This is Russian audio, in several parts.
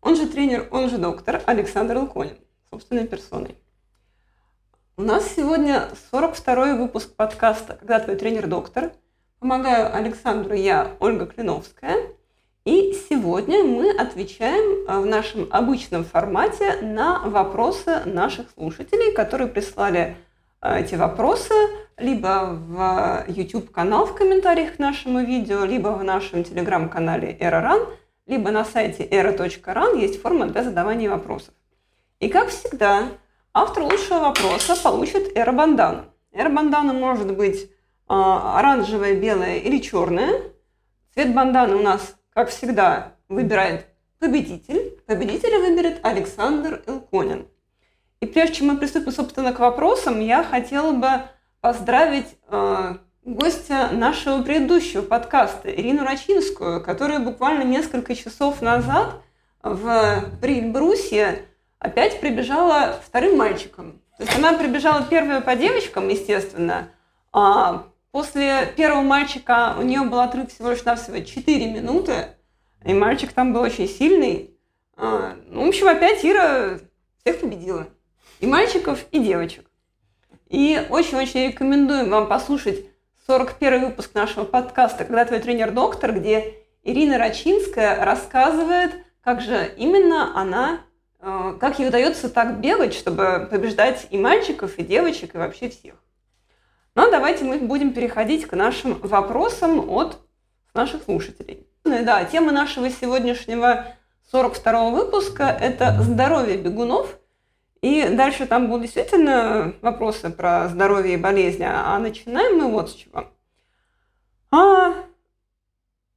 он же тренер, он же доктор Александр Луконин, собственной персоной. У нас сегодня 42-й выпуск подкаста «Когда твой тренер-доктор». Помогаю Александру я, Ольга Клиновская. И сегодня мы отвечаем э, в нашем обычном формате на вопросы наших слушателей, которые прислали э, эти вопросы либо в YouTube-канал в комментариях к нашему видео, либо в нашем телеграм-канале «Эроран», либо на сайте era.ran есть форма для задавания вопросов. И как всегда, автор лучшего вопроса получит эра-бандану. Эра-бандана может быть э, оранжевая, белая или черная. Цвет банданы у нас, как всегда, выбирает победитель. Победителя выберет Александр Илконин. И прежде чем мы приступим, собственно, к вопросам, я хотела бы поздравить э, гостя нашего предыдущего подкаста Ирину Рачинскую, которая буквально несколько часов назад в Прибрусье опять прибежала вторым мальчиком. То есть она прибежала первая по девочкам, естественно, а после первого мальчика у нее был отрыв всего лишь навсего 4 минуты, и мальчик там был очень сильный. А, ну, в общем, опять Ира всех победила. И мальчиков, и девочек. И очень-очень рекомендуем вам послушать 41 выпуск нашего подкаста «Когда твой тренер доктор», где Ирина Рачинская рассказывает, как же именно она, э, как ей удается так бегать, чтобы побеждать и мальчиков, и девочек, и вообще всех. Но давайте мы будем переходить к нашим вопросам от наших слушателей. Ну да, тема нашего сегодняшнего 42 выпуска – это здоровье бегунов – и дальше там будут действительно вопросы про здоровье и болезни. А начинаем мы вот с чего. А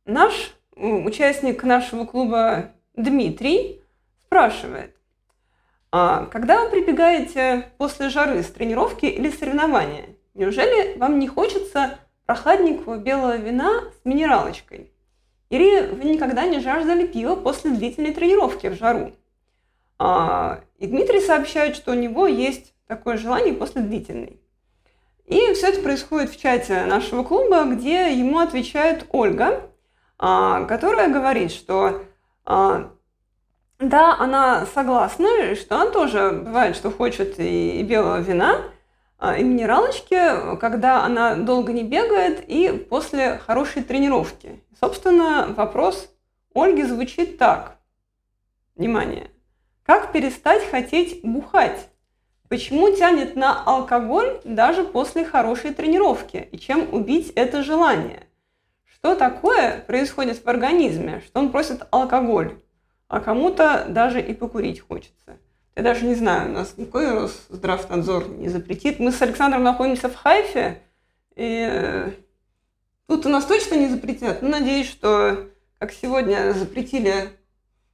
наш участник нашего клуба Дмитрий спрашивает, а когда вы прибегаете после жары с тренировки или соревнования, неужели вам не хочется прохладненького белого вина с минералочкой? Или вы никогда не жаждали пива после длительной тренировки в жару? А, и Дмитрий сообщает, что у него есть такое желание после длительной. И все это происходит в чате нашего клуба, где ему отвечает Ольга, а, которая говорит, что а, да, она согласна, что она тоже бывает, что хочет и белого вина, и минералочки, когда она долго не бегает и после хорошей тренировки. Собственно, вопрос Ольги звучит так. Внимание. Как перестать хотеть бухать? Почему тянет на алкоголь даже после хорошей тренировки? И чем убить это желание? Что такое происходит в организме, что он просит алкоголь, а кому-то даже и покурить хочется? Я даже не знаю, у нас никакой Росздравнадзор не запретит. Мы с Александром находимся в Хайфе, и э, тут у нас точно не запретят. Но надеюсь, что как сегодня запретили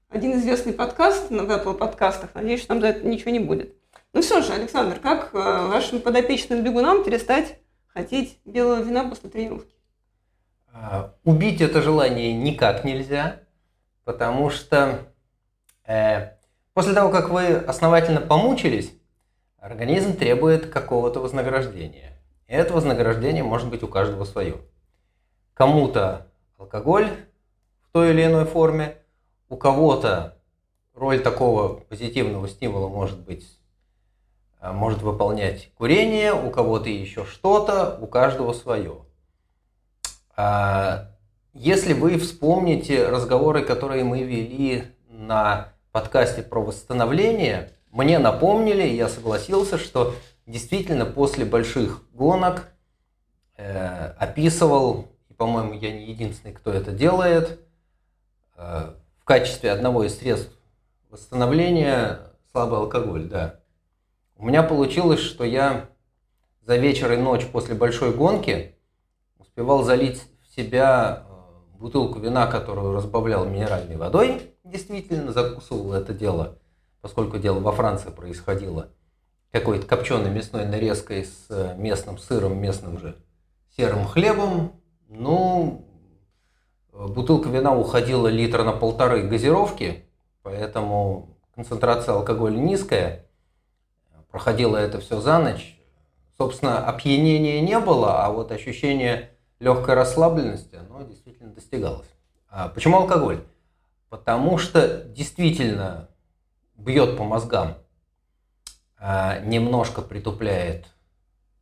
один известный подкаст в Apple подкастах. Надеюсь, что там за это ничего не будет. Ну все же, Александр, как э, вашим подопечным бегунам перестать хотеть белого вина после тренировки? А, убить это желание никак нельзя, потому что э, после того, как вы основательно помучились, организм требует какого-то вознаграждения. И это вознаграждение может быть у каждого свое. Кому-то алкоголь в той или иной форме, у кого-то роль такого позитивного стимула может быть э, может выполнять курение, у кого-то еще что-то, у каждого свое. А, если вы вспомните разговоры, которые мы вели на подкасте про восстановление, мне напомнили, я согласился, что действительно после больших гонок э, описывал, и, по-моему, я не единственный, кто это делает, э, качестве одного из средств восстановления слабый алкоголь, да. У меня получилось, что я за вечер и ночь после большой гонки успевал залить в себя э, бутылку вина, которую разбавлял минеральной водой, действительно закусывал это дело, поскольку дело во Франции происходило, какой-то копченой мясной нарезкой с э, местным сыром, местным же серым хлебом, ну, бутылка вина уходила литра на полторы газировки, поэтому концентрация алкоголя низкая, проходило это все за ночь. Собственно, опьянения не было, а вот ощущение легкой расслабленности, оно действительно достигалось. А почему алкоголь? Потому что действительно бьет по мозгам, а немножко притупляет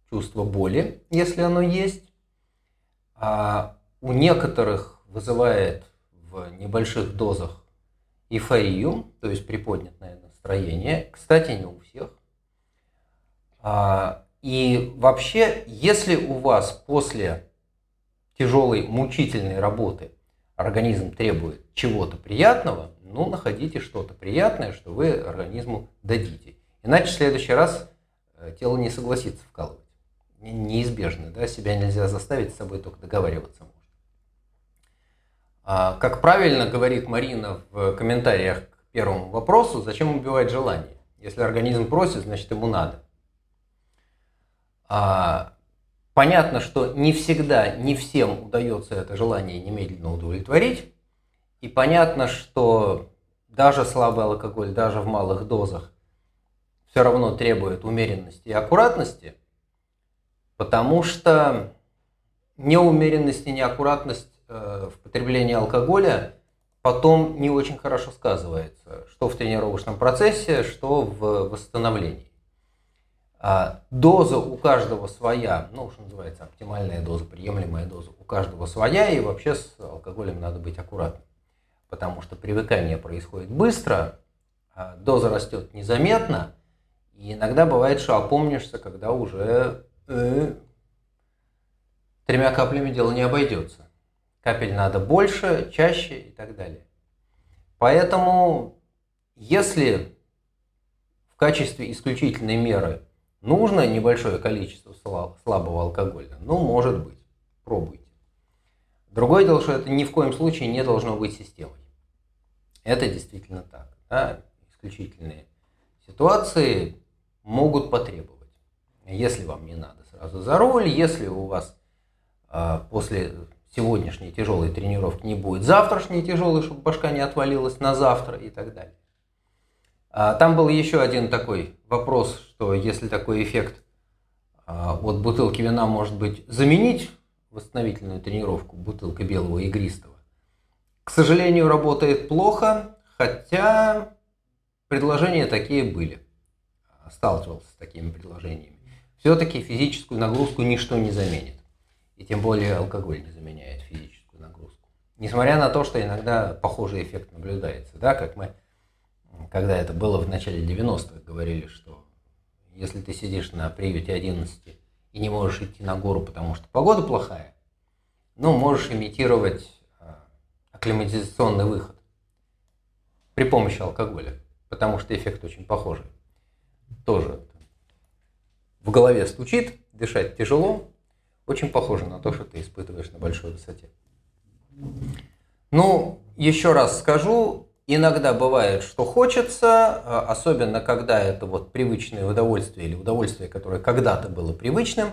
чувство боли, если оно есть. А у некоторых вызывает в небольших дозах эйфорию, то есть приподнятое настроение. Кстати, не у всех. А, и вообще, если у вас после тяжелой, мучительной работы организм требует чего-то приятного, ну, находите что-то приятное, что вы организму дадите. Иначе в следующий раз э, тело не согласится вкалывать. Неизбежно, да, себя нельзя заставить, с собой только договариваться как правильно говорит Марина в комментариях к первому вопросу, зачем убивать желание? Если организм просит, значит ему надо. А, понятно, что не всегда, не всем удается это желание немедленно удовлетворить. И понятно, что даже слабый алкоголь, даже в малых дозах, все равно требует умеренности и аккуратности, потому что неумеренность и неаккуратность в потреблении алкоголя потом не очень хорошо сказывается, что в тренировочном процессе, что в восстановлении. А доза у каждого своя, ну, что называется, оптимальная доза, приемлемая доза у каждого своя, и вообще с алкоголем надо быть аккуратным, потому что привыкание происходит быстро, а доза растет незаметно, и иногда бывает, что опомнишься, когда уже э, тремя каплями дело не обойдется. Капель надо больше, чаще и так далее. Поэтому, если в качестве исключительной меры Нужно небольшое количество слабого алкоголя? Ну, может быть. Пробуйте. Другое дело, что это ни в коем случае не должно быть системой. Это действительно так. Да? Исключительные ситуации могут потребовать. Если вам не надо сразу за руль, если у вас э, после сегодняшней тяжелой тренировки не будет завтрашней тяжелой, чтобы башка не отвалилась на завтра и так далее. А, там был еще один такой вопрос, что если такой эффект а, от бутылки вина может быть заменить восстановительную тренировку бутылкой белого игристого. К сожалению, работает плохо, хотя предложения такие были. Сталкивался с такими предложениями. Все-таки физическую нагрузку ничто не заменит. И тем более алкоголь не заменяет физическую нагрузку. Несмотря на то, что иногда похожий эффект наблюдается. Да, как мы когда это было в начале 90-х, говорили, что если ты сидишь на приюте 11 и не можешь идти на гору, потому что погода плохая, ну, можешь имитировать а, акклиматизационный выход при помощи алкоголя, потому что эффект очень похожий. Тоже в голове стучит, дышать тяжело, очень похоже на то, что ты испытываешь на большой высоте. Ну, еще раз скажу, Иногда бывает, что хочется, а, особенно когда это вот привычное удовольствие или удовольствие, которое когда-то было привычным.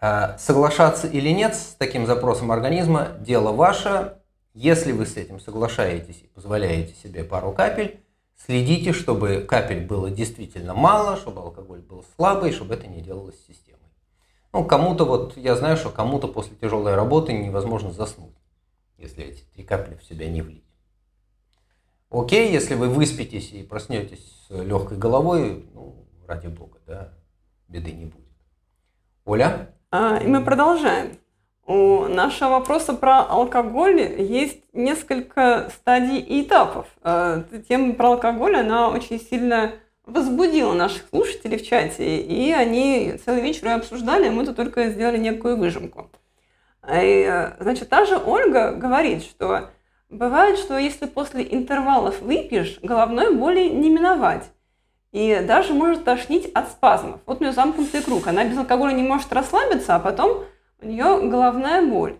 А, соглашаться или нет с таким запросом организма – дело ваше. Если вы с этим соглашаетесь и позволяете себе пару капель, следите, чтобы капель было действительно мало, чтобы алкоголь был слабый, чтобы это не делалось системой. Ну, кому-то вот, я знаю, что кому-то после тяжелой работы невозможно заснуть, если эти три капли в себя не влить. Окей, если вы выспитесь и проснетесь с легкой головой, ну, ради бога, да, беды не будет. Оля? А, и мы продолжаем. У нашего вопроса про алкоголь есть несколько стадий и этапов. А, тема про алкоголь, она очень сильно возбудила наших слушателей в чате, и они целый вечер ее обсуждали, мы тут только сделали некую выжимку. И, значит, та же Ольга говорит, что Бывает, что если после интервалов выпьешь, головной боли не миновать. И даже может тошнить от спазмов. Вот у нее замкнутый круг. Она без алкоголя не может расслабиться, а потом у нее головная боль.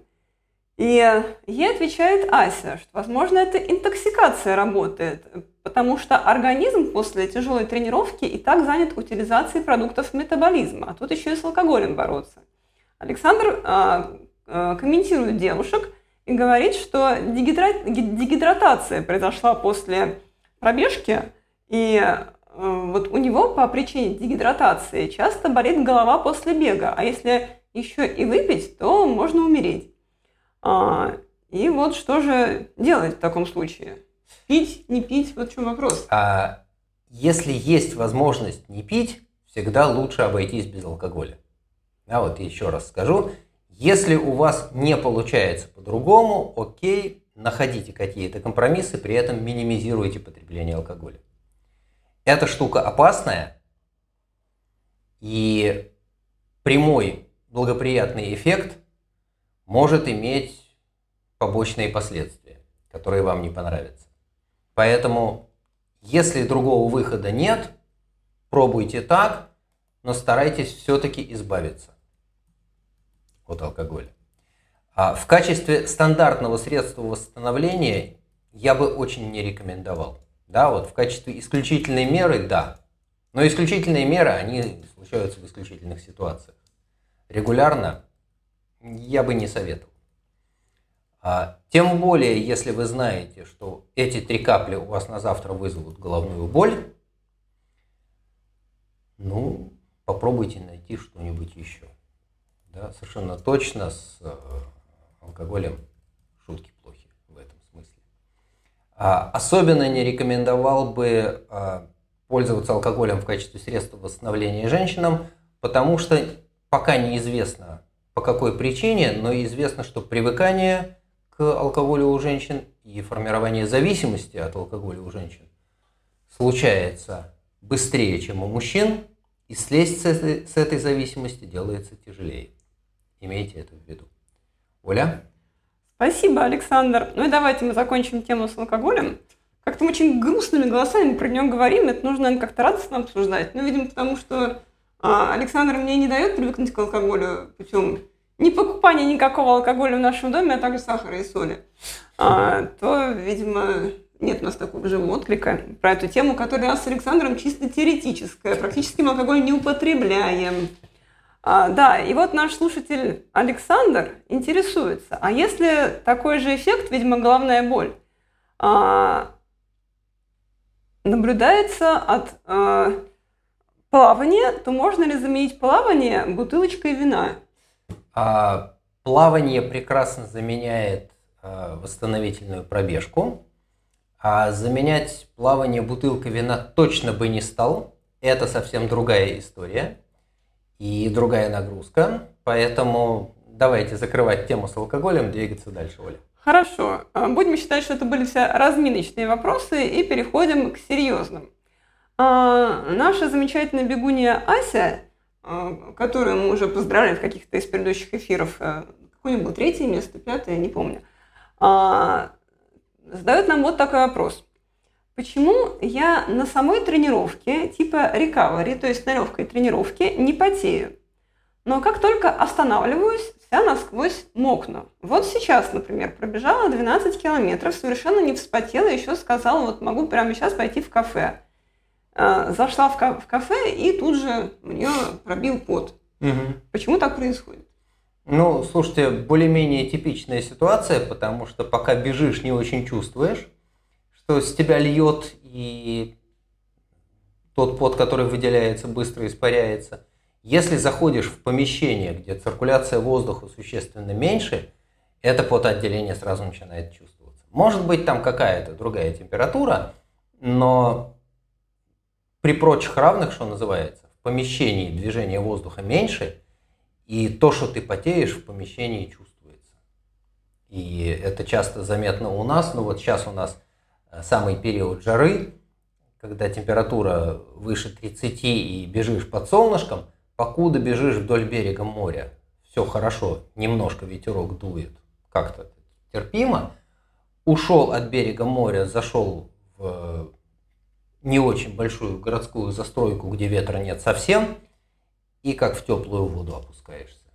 И ей отвечает Ася, что, возможно, это интоксикация работает, потому что организм после тяжелой тренировки и так занят утилизацией продуктов метаболизма, а тут еще и с алкоголем бороться. Александр а, а, комментирует девушек и говорит, что дегидратация произошла после пробежки, и а, вот у него по причине дегидратации часто болит голова после бега, а если еще и выпить, то можно умереть. А, и вот что же делать в таком случае? Пить, не пить, вот в чем вопрос. А если есть возможность не пить, всегда лучше обойтись без алкоголя. А вот еще раз скажу, если у вас не получается по-другому, окей, находите какие-то компромиссы, при этом минимизируйте потребление алкоголя. Эта штука опасная, и прямой благоприятный эффект может иметь побочные последствия, которые вам не понравятся. Поэтому, если другого выхода нет, пробуйте так, но старайтесь все-таки избавиться от алкоголя. А в качестве стандартного средства восстановления я бы очень не рекомендовал. Да, вот в качестве исключительной меры, да. Но исключительные меры, они случаются в исключительных ситуациях. Регулярно я бы не советовал. А, тем более, если вы знаете, что эти три капли у вас на завтра вызовут головную боль, ну, попробуйте найти что-нибудь еще. Да, совершенно точно с э, алкоголем шутки плохи в этом смысле. А, особенно не рекомендовал бы а, пользоваться алкоголем в качестве средства восстановления женщинам, потому что пока неизвестно по какой причине, но известно, что привыкание к алкоголю у женщин и формирование зависимости от алкоголя у женщин случается быстрее, чем у мужчин, и слезть с этой, с этой зависимости делается тяжелее. Имейте это в виду. Оля? Спасибо, Александр. Ну и давайте мы закончим тему с алкоголем. Как-то мы очень грустными голосами про него говорим, это нужно, как-то радостно обсуждать. Ну, видимо, потому что Александр мне не дает привыкнуть к алкоголю путем не покупания никакого алкоголя в нашем доме, а также сахара и соли. А, то, видимо, нет у нас такого живого отклика про эту тему, которая у нас с Александром чисто теоретическая. Практически мы алкоголь не употребляем. А, да, и вот наш слушатель Александр интересуется, а если такой же эффект, видимо, головная боль, а, наблюдается от а, плавания, то можно ли заменить плавание бутылочкой вина? А, плавание прекрасно заменяет а, восстановительную пробежку. А заменять плавание бутылкой вина точно бы не стал. Это совсем другая история и другая нагрузка. Поэтому давайте закрывать тему с алкоголем, двигаться дальше, Оля. Хорошо. А, будем считать, что это были все разминочные вопросы и переходим к серьезным. А, наша замечательная бегунья Ася, а, которую мы уже поздравляем в каких-то из предыдущих эфиров, а, какое-нибудь третье место, пятое, не помню, а, задает нам вот такой вопрос. Почему я на самой тренировке, типа recovery, то есть на легкой тренировке, не потею? Но как только останавливаюсь, вся насквозь мокну. Вот сейчас, например, пробежала 12 километров, совершенно не вспотела, еще сказала, вот могу прямо сейчас пойти в кафе. А, зашла в кафе и тут же мне пробил пот. Угу. Почему так происходит? Ну, слушайте, более-менее типичная ситуация, потому что пока бежишь, не очень чувствуешь что с тебя льет, и тот пот, который выделяется, быстро испаряется. Если заходишь в помещение, где циркуляция воздуха существенно меньше, это потоотделение сразу начинает чувствоваться. Может быть там какая-то другая температура, но при прочих равных, что называется, в помещении движение воздуха меньше, и то, что ты потеешь, в помещении чувствуется. И это часто заметно у нас, но вот сейчас у нас Э, самый период жары, когда температура выше 30 и бежишь под солнышком, покуда бежишь вдоль берега моря, все хорошо, немножко ветерок дует, как-то терпимо, ушел от берега моря, зашел в не очень большую городскую застройку, где ветра нет совсем, и как в теплую воду опускаешься.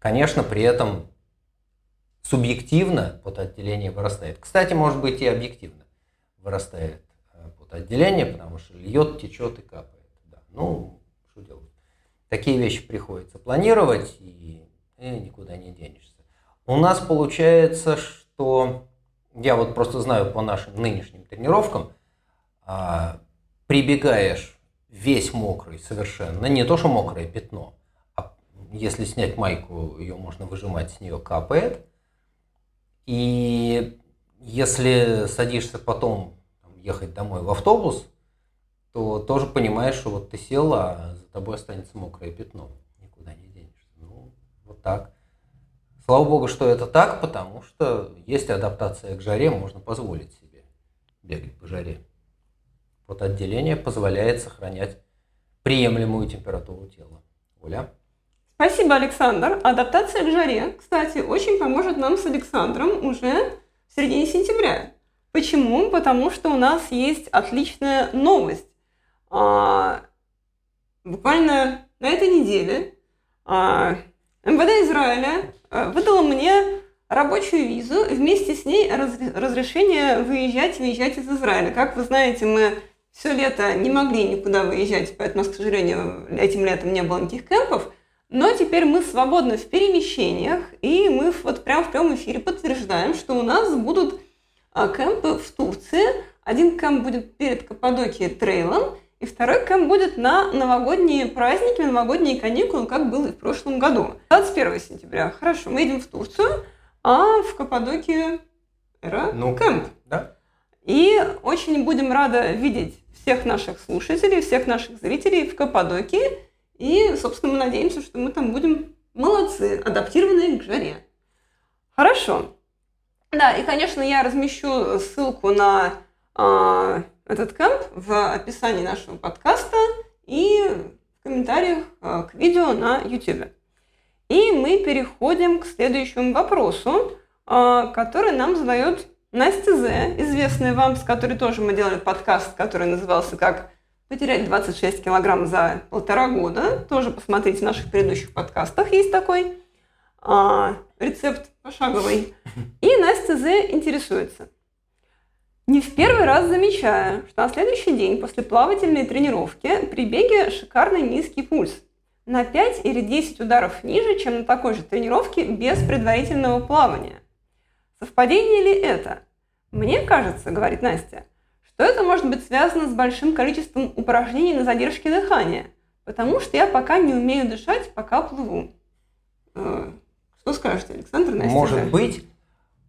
Конечно, при этом субъективно потоотделение вырастает. Кстати, может быть и объективно вырастает э, потоотделение, потому что льет, течет и капает. Да. Ну, что делать? Такие вещи приходится планировать, и, и никуда не денешься. У нас получается, что я вот просто знаю по нашим нынешним тренировкам, а, прибегаешь весь мокрый совершенно, не то что мокрое пятно, а если снять майку, ее можно выжимать, с нее капает. И если садишься потом ехать домой в автобус, то тоже понимаешь, что вот ты сел, а за тобой останется мокрое пятно. Никуда не денешься. Ну, вот так. Слава богу, что это так, потому что есть адаптация к жаре, можно позволить себе бегать по жаре. Вот отделение позволяет сохранять приемлемую температуру тела. Оля? Спасибо, Александр. Адаптация к жаре, кстати, очень поможет нам с Александром уже в середине сентября. Почему? Потому что у нас есть отличная новость. А, буквально на этой неделе а, МВД Израиля а, выдало мне рабочую визу, вместе с ней раз, разрешение выезжать и выезжать из Израиля. Как вы знаете, мы все лето не могли никуда выезжать, поэтому, к сожалению, этим летом не было никаких кемпов. Но теперь мы свободны в перемещениях, и мы вот прямо в прямом эфире подтверждаем, что у нас будут а, кемпы в Турции. Один кемп будет перед Каппадокией трейлом, и второй кемп будет на новогодние праздники, новогодние каникулы, как было и в прошлом году. 21 сентября. Хорошо, мы едем в Турцию, а в Каппадокии эра ну, кемп. Да. И очень будем рады видеть всех наших слушателей, всех наших зрителей в Каппадокии. И, собственно, мы надеемся, что мы там будем молодцы, адаптированные к жаре. Хорошо. Да, и, конечно, я размещу ссылку на э, этот кемп в описании нашего подкаста и в комментариях э, к видео на YouTube. И мы переходим к следующему вопросу, э, который нам задает Настя З, известная вам, с которой тоже мы делали подкаст, который назывался «Как потерять 26 килограмм за полтора года». Тоже посмотрите в наших предыдущих подкастах, есть такой а, рецепт пошаговый. И Настя З интересуется. Не в первый раз замечаю, что на следующий день после плавательной тренировки при беге шикарный низкий пульс. На 5 или 10 ударов ниже, чем на такой же тренировке без предварительного плавания. Совпадение ли это? Мне кажется, говорит Настя, что это может быть связано с большим количеством упражнений на задержке дыхания, потому что я пока не умею дышать, пока плыву. Э, что скажете, Александр, Настя? Может быть.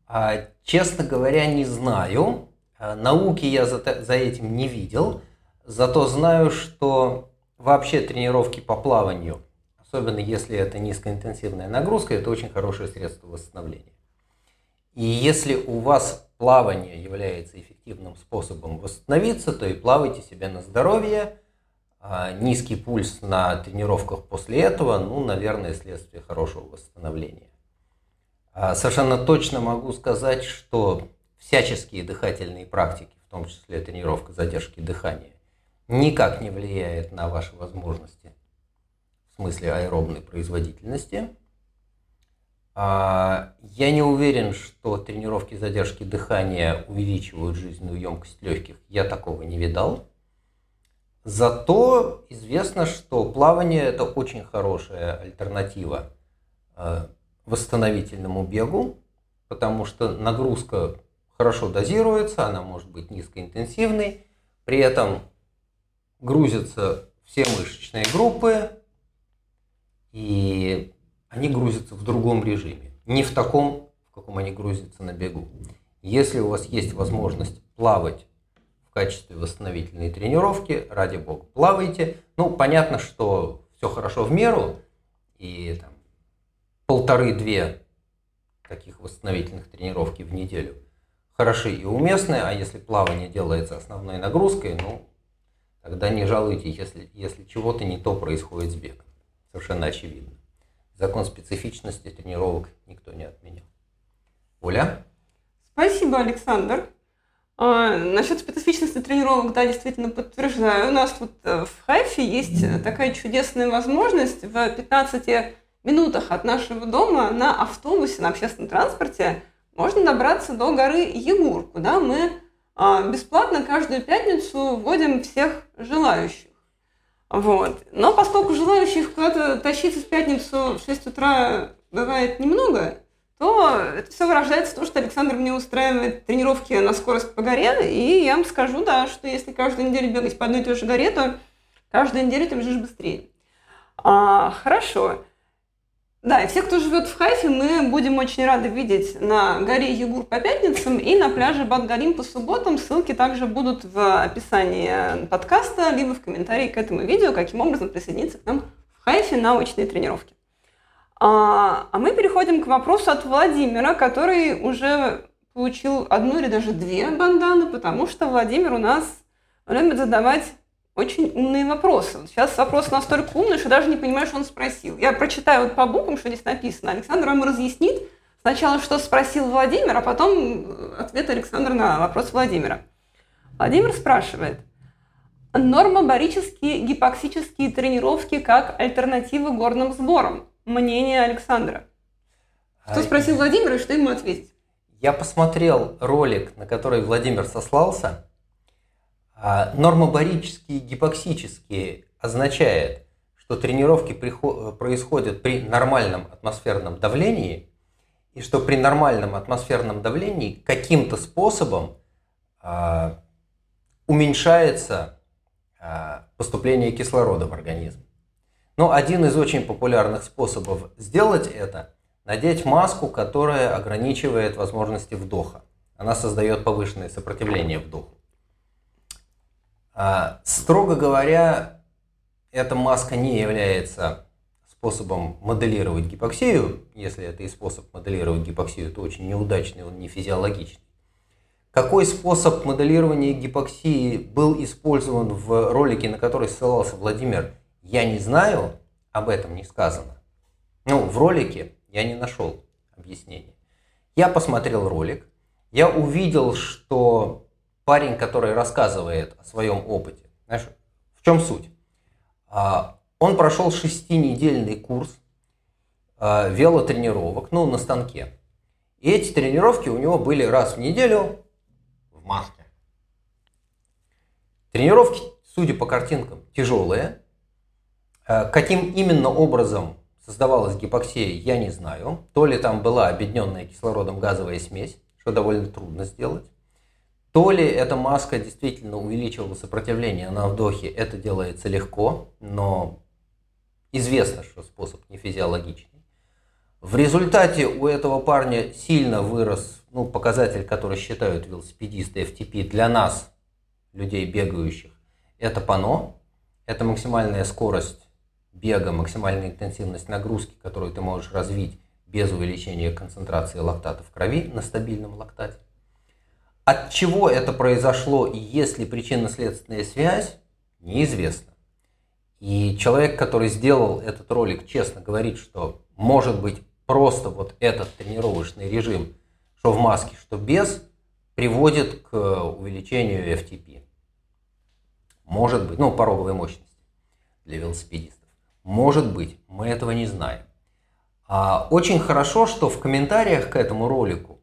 А, честно говоря, не знаю. А, науки я за, за этим не видел. Зато знаю, что вообще тренировки по плаванию, особенно если это низкоинтенсивная нагрузка, это очень хорошее средство восстановления. И если у вас плавание является эффективным способом восстановиться, то и плавайте себя на здоровье. А низкий пульс на тренировках после этого, ну, наверное, следствие хорошего восстановления. А совершенно точно могу сказать, что всяческие дыхательные практики, в том числе тренировка задержки дыхания, никак не влияет на ваши возможности в смысле аэробной производительности. А, я не уверен, что тренировки задержки дыхания увеличивают жизненную емкость легких. Я такого не видал. Зато известно, что плавание – это очень хорошая альтернатива а, восстановительному бегу, потому что нагрузка хорошо дозируется, она может быть низкоинтенсивной, при этом грузятся все мышечные группы, и они грузятся в другом режиме, не в таком, в каком они грузятся на бегу. Если у вас есть возможность плавать в качестве восстановительной тренировки, ради бога, плавайте. Ну, понятно, что все хорошо в меру, и там полторы-две таких восстановительных тренировки в неделю хороши и уместны, а если плавание делается основной нагрузкой, ну, тогда не жалуйте, если, если чего-то не то происходит с бегом. Совершенно очевидно. Закон специфичности тренировок никто не отменял. Оля? Спасибо, Александр. А, насчет специфичности тренировок, да, действительно подтверждаю. У нас тут э, в Хайфе есть такая чудесная возможность в 15 минутах от нашего дома на автобусе, на общественном транспорте можно добраться до горы Егур, куда мы а, бесплатно каждую пятницу вводим всех желающих. Вот. Но поскольку желающих куда-то тащиться в пятницу в 6 утра бывает немного, то это все выражается в том, что Александр мне устраивает тренировки на скорость по горе, и я вам скажу, да, что если каждую неделю бегать по одной и той же горе, то каждую неделю ты бежишь быстрее. А, хорошо. Да, и все, кто живет в Хайфе, мы будем очень рады видеть на горе Егур по пятницам и на пляже Бадгалим по субботам. Ссылки также будут в описании подкаста, либо в комментарии к этому видео, каким образом присоединиться к нам в Хайфе на очные тренировки. А, а мы переходим к вопросу от Владимира, который уже получил одну или даже две банданы, потому что Владимир у нас любит задавать очень умные вопросы. сейчас вопрос настолько умный, что даже не понимаю, что он спросил. Я прочитаю вот по буквам, что здесь написано. Александр вам разъяснит сначала, что спросил Владимир, а потом э, ответ Александра на вопрос Владимира. Владимир спрашивает. Нормобарические гипоксические тренировки как альтернатива горным сборам. Мнение Александра. Что а, спросил Владимир и что ему ответить? Я посмотрел ролик, на который Владимир сослался – а нормобарические гипоксические означает, что тренировки происходят при нормальном атмосферном давлении, и что при нормальном атмосферном давлении каким-то способом а, уменьшается а, поступление кислорода в организм. Но один из очень популярных способов сделать это – надеть маску, которая ограничивает возможности вдоха. Она создает повышенное сопротивление вдоху. А, строго говоря, эта маска не является способом моделировать гипоксию. Если это и способ моделировать гипоксию, то очень неудачный, он не физиологичный. Какой способ моделирования гипоксии был использован в ролике, на который ссылался Владимир, я не знаю, об этом не сказано. Ну, в ролике я не нашел объяснения. Я посмотрел ролик, я увидел, что парень, который рассказывает о своем опыте. Знаешь, в чем суть? А, он прошел шестинедельный курс а, велотренировок, ну, на станке. И эти тренировки у него были раз в неделю в маске. Тренировки, судя по картинкам, тяжелые. А, каким именно образом создавалась гипоксия, я не знаю. То ли там была объединенная кислородом газовая смесь, что довольно трудно сделать. То ли эта маска действительно увеличивала сопротивление на вдохе, это делается легко, но известно, что способ не физиологичный. В результате у этого парня сильно вырос ну, показатель, который считают велосипедисты FTP для нас, людей бегающих. Это пано, это максимальная скорость бега, максимальная интенсивность нагрузки, которую ты можешь развить без увеличения концентрации лактата в крови на стабильном лактате. От чего это произошло и есть ли причинно-следственная связь, неизвестно. И человек, который сделал этот ролик, честно говорит, что может быть просто вот этот тренировочный режим, что в маске, что без, приводит к увеличению FTP. Может быть, ну, пороговой мощности для велосипедистов. Может быть, мы этого не знаем. А очень хорошо, что в комментариях к этому ролику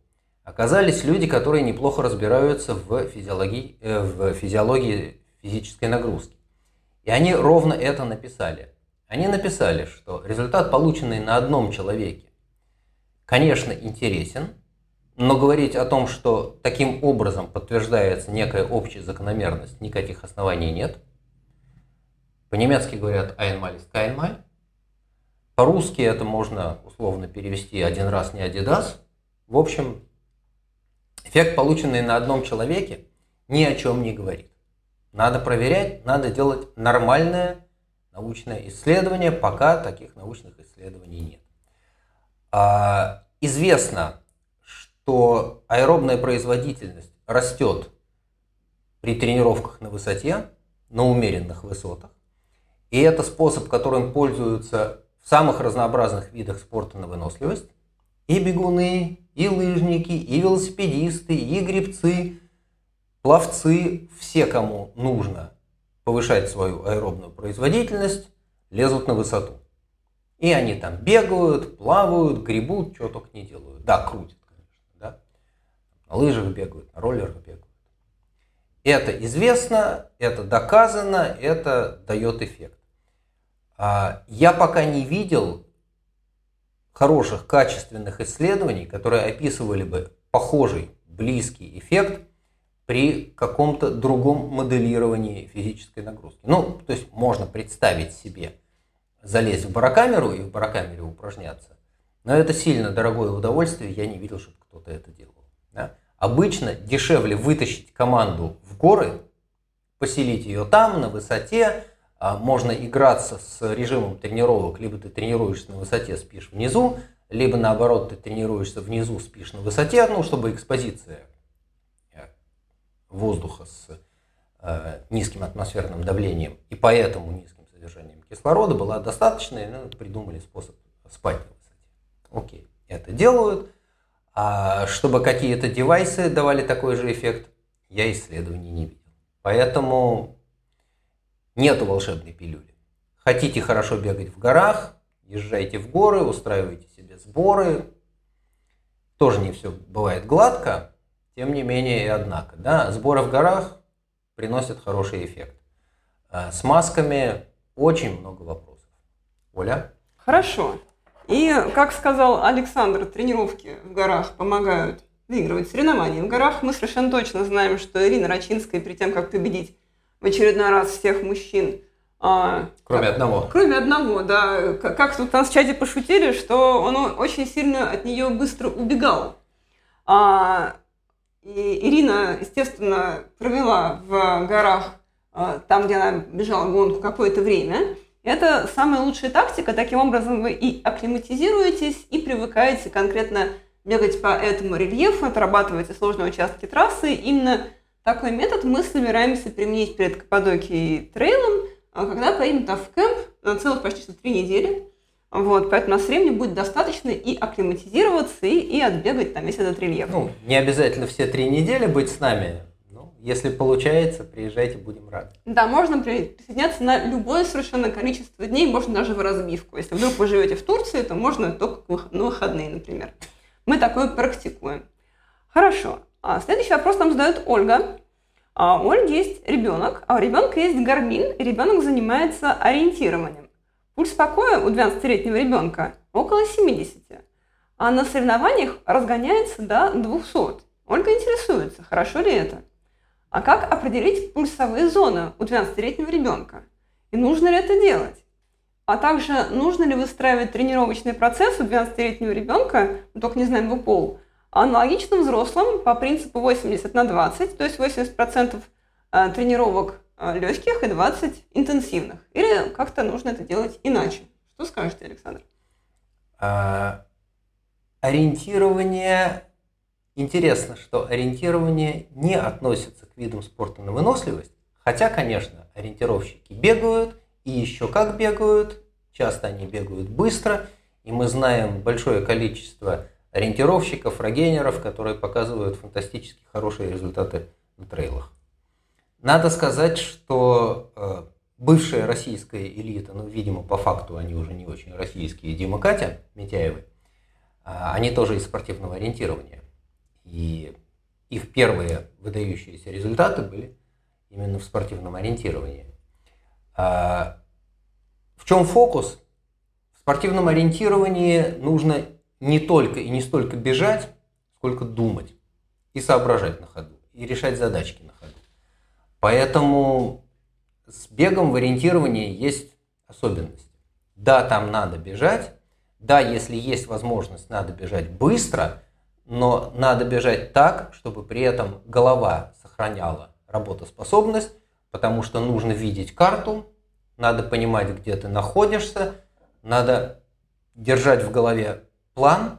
оказались люди, которые неплохо разбираются в физиологии, э, в физиологии физической нагрузки. И они ровно это написали. Они написали, что результат, полученный на одном человеке, конечно, интересен, но говорить о том, что таким образом подтверждается некая общая закономерность, никаких оснований нет. По-немецки говорят «einmal ist keinmal». По-русски это можно условно перевести «один раз не Адидас». В общем, Эффект, полученный на одном человеке, ни о чем не говорит. Надо проверять, надо делать нормальное научное исследование, пока таких научных исследований нет. А, известно, что аэробная производительность растет при тренировках на высоте, на умеренных высотах. И это способ, которым пользуются в самых разнообразных видах спорта на выносливость. И бегуны, и лыжники, и велосипедисты, и гребцы, пловцы, все, кому нужно повышать свою аэробную производительность, лезут на высоту. И они там бегают, плавают, гребут, что только не делают. Да, крутят, конечно, да. На лыжах бегают, на роллерах бегают. Это известно, это доказано, это дает эффект. А, я пока не видел хороших, качественных исследований, которые описывали бы похожий, близкий эффект при каком-то другом моделировании физической нагрузки. Ну, то есть можно представить себе, залезть в барокамеру и в барокамере упражняться, но это сильно дорогое удовольствие, я не видел, чтобы кто-то это делал. Да? Обычно дешевле вытащить команду в горы, поселить ее там, на высоте, можно играться с режимом тренировок, либо ты тренируешься на высоте, спишь внизу, либо наоборот ты тренируешься внизу, спишь на высоте, ну, чтобы экспозиция э, воздуха с э, низким атмосферным давлением и поэтому низким содержанием кислорода была достаточной, ну, придумали способ спать на высоте. Окей, это делают. А чтобы какие-то девайсы давали такой же эффект, я исследований не видел. Поэтому нету волшебной пилюли. Хотите хорошо бегать в горах, езжайте в горы, устраивайте себе сборы. Тоже не все бывает гладко, тем не менее и однако. Да, сборы в горах приносят хороший эффект. А с масками очень много вопросов. Оля? Хорошо. И, как сказал Александр, тренировки в горах помогают выигрывать соревнования в горах. Мы совершенно точно знаем, что Ирина Рачинская перед тем, как победить в очередной раз всех мужчин, а, кроме как, одного. Кроме одного, да. Как, как тут у нас в чате пошутили, что он очень сильно от нее быстро убегал. А, и Ирина, естественно, провела в горах, а, там, где она бежала гонку, какое-то время. Это самая лучшая тактика. Таким образом, вы и акклиматизируетесь, и привыкаете конкретно бегать по этому рельефу, отрабатываете сложные участки трассы. Именно такой метод мы собираемся применить перед Каппадокией трейлом, а когда поедем там в кемп на целых почти три недели. Вот, поэтому у нас времени будет достаточно и акклиматизироваться, и, и отбегать там весь этот рельеф. Ну, не обязательно все три недели быть с нами. Если получается, приезжайте, будем рады. Да, можно присоединяться на любое совершенно количество дней, можно даже в разбивку. Если вдруг вы живете в Турции, то можно только на выходные, например. Мы такое практикуем. Хорошо. А следующий вопрос нам задает Ольга. А у Ольги есть ребенок, а у ребенка есть гармин, и ребенок занимается ориентированием. Пульс покоя у 12-летнего ребенка около 70, а на соревнованиях разгоняется до 200. Ольга интересуется, хорошо ли это? А как определить пульсовые зоны у 12-летнего ребенка? И нужно ли это делать? А также нужно ли выстраивать тренировочный процесс у 12-летнего ребенка, только не знаем его пол, аналогично взрослым по принципу 80 на 20, то есть 80% э, тренировок э, легких и 20 интенсивных. Или как-то нужно это делать иначе. Что скажете, Александр? А, ориентирование Интересно, что ориентирование не относится к видам спорта на выносливость, хотя, конечно, ориентировщики бегают, и еще как бегают, часто они бегают быстро, и мы знаем большое количество ориентировщиков, рогенеров, которые показывают фантастически хорошие результаты на трейлах. Надо сказать, что э, бывшая российская элита, ну, видимо, по факту они уже не очень российские, Дима Катя Митяевы, э, они тоже из спортивного ориентирования. И их первые выдающиеся результаты были именно в спортивном ориентировании. А в чем фокус? В спортивном ориентировании нужно не только и не столько бежать, сколько думать и соображать на ходу, и решать задачки на ходу. Поэтому с бегом в ориентировании есть особенности. Да, там надо бежать, да, если есть возможность, надо бежать быстро – но надо бежать так, чтобы при этом голова сохраняла работоспособность, потому что нужно видеть карту, надо понимать, где ты находишься, надо держать в голове план,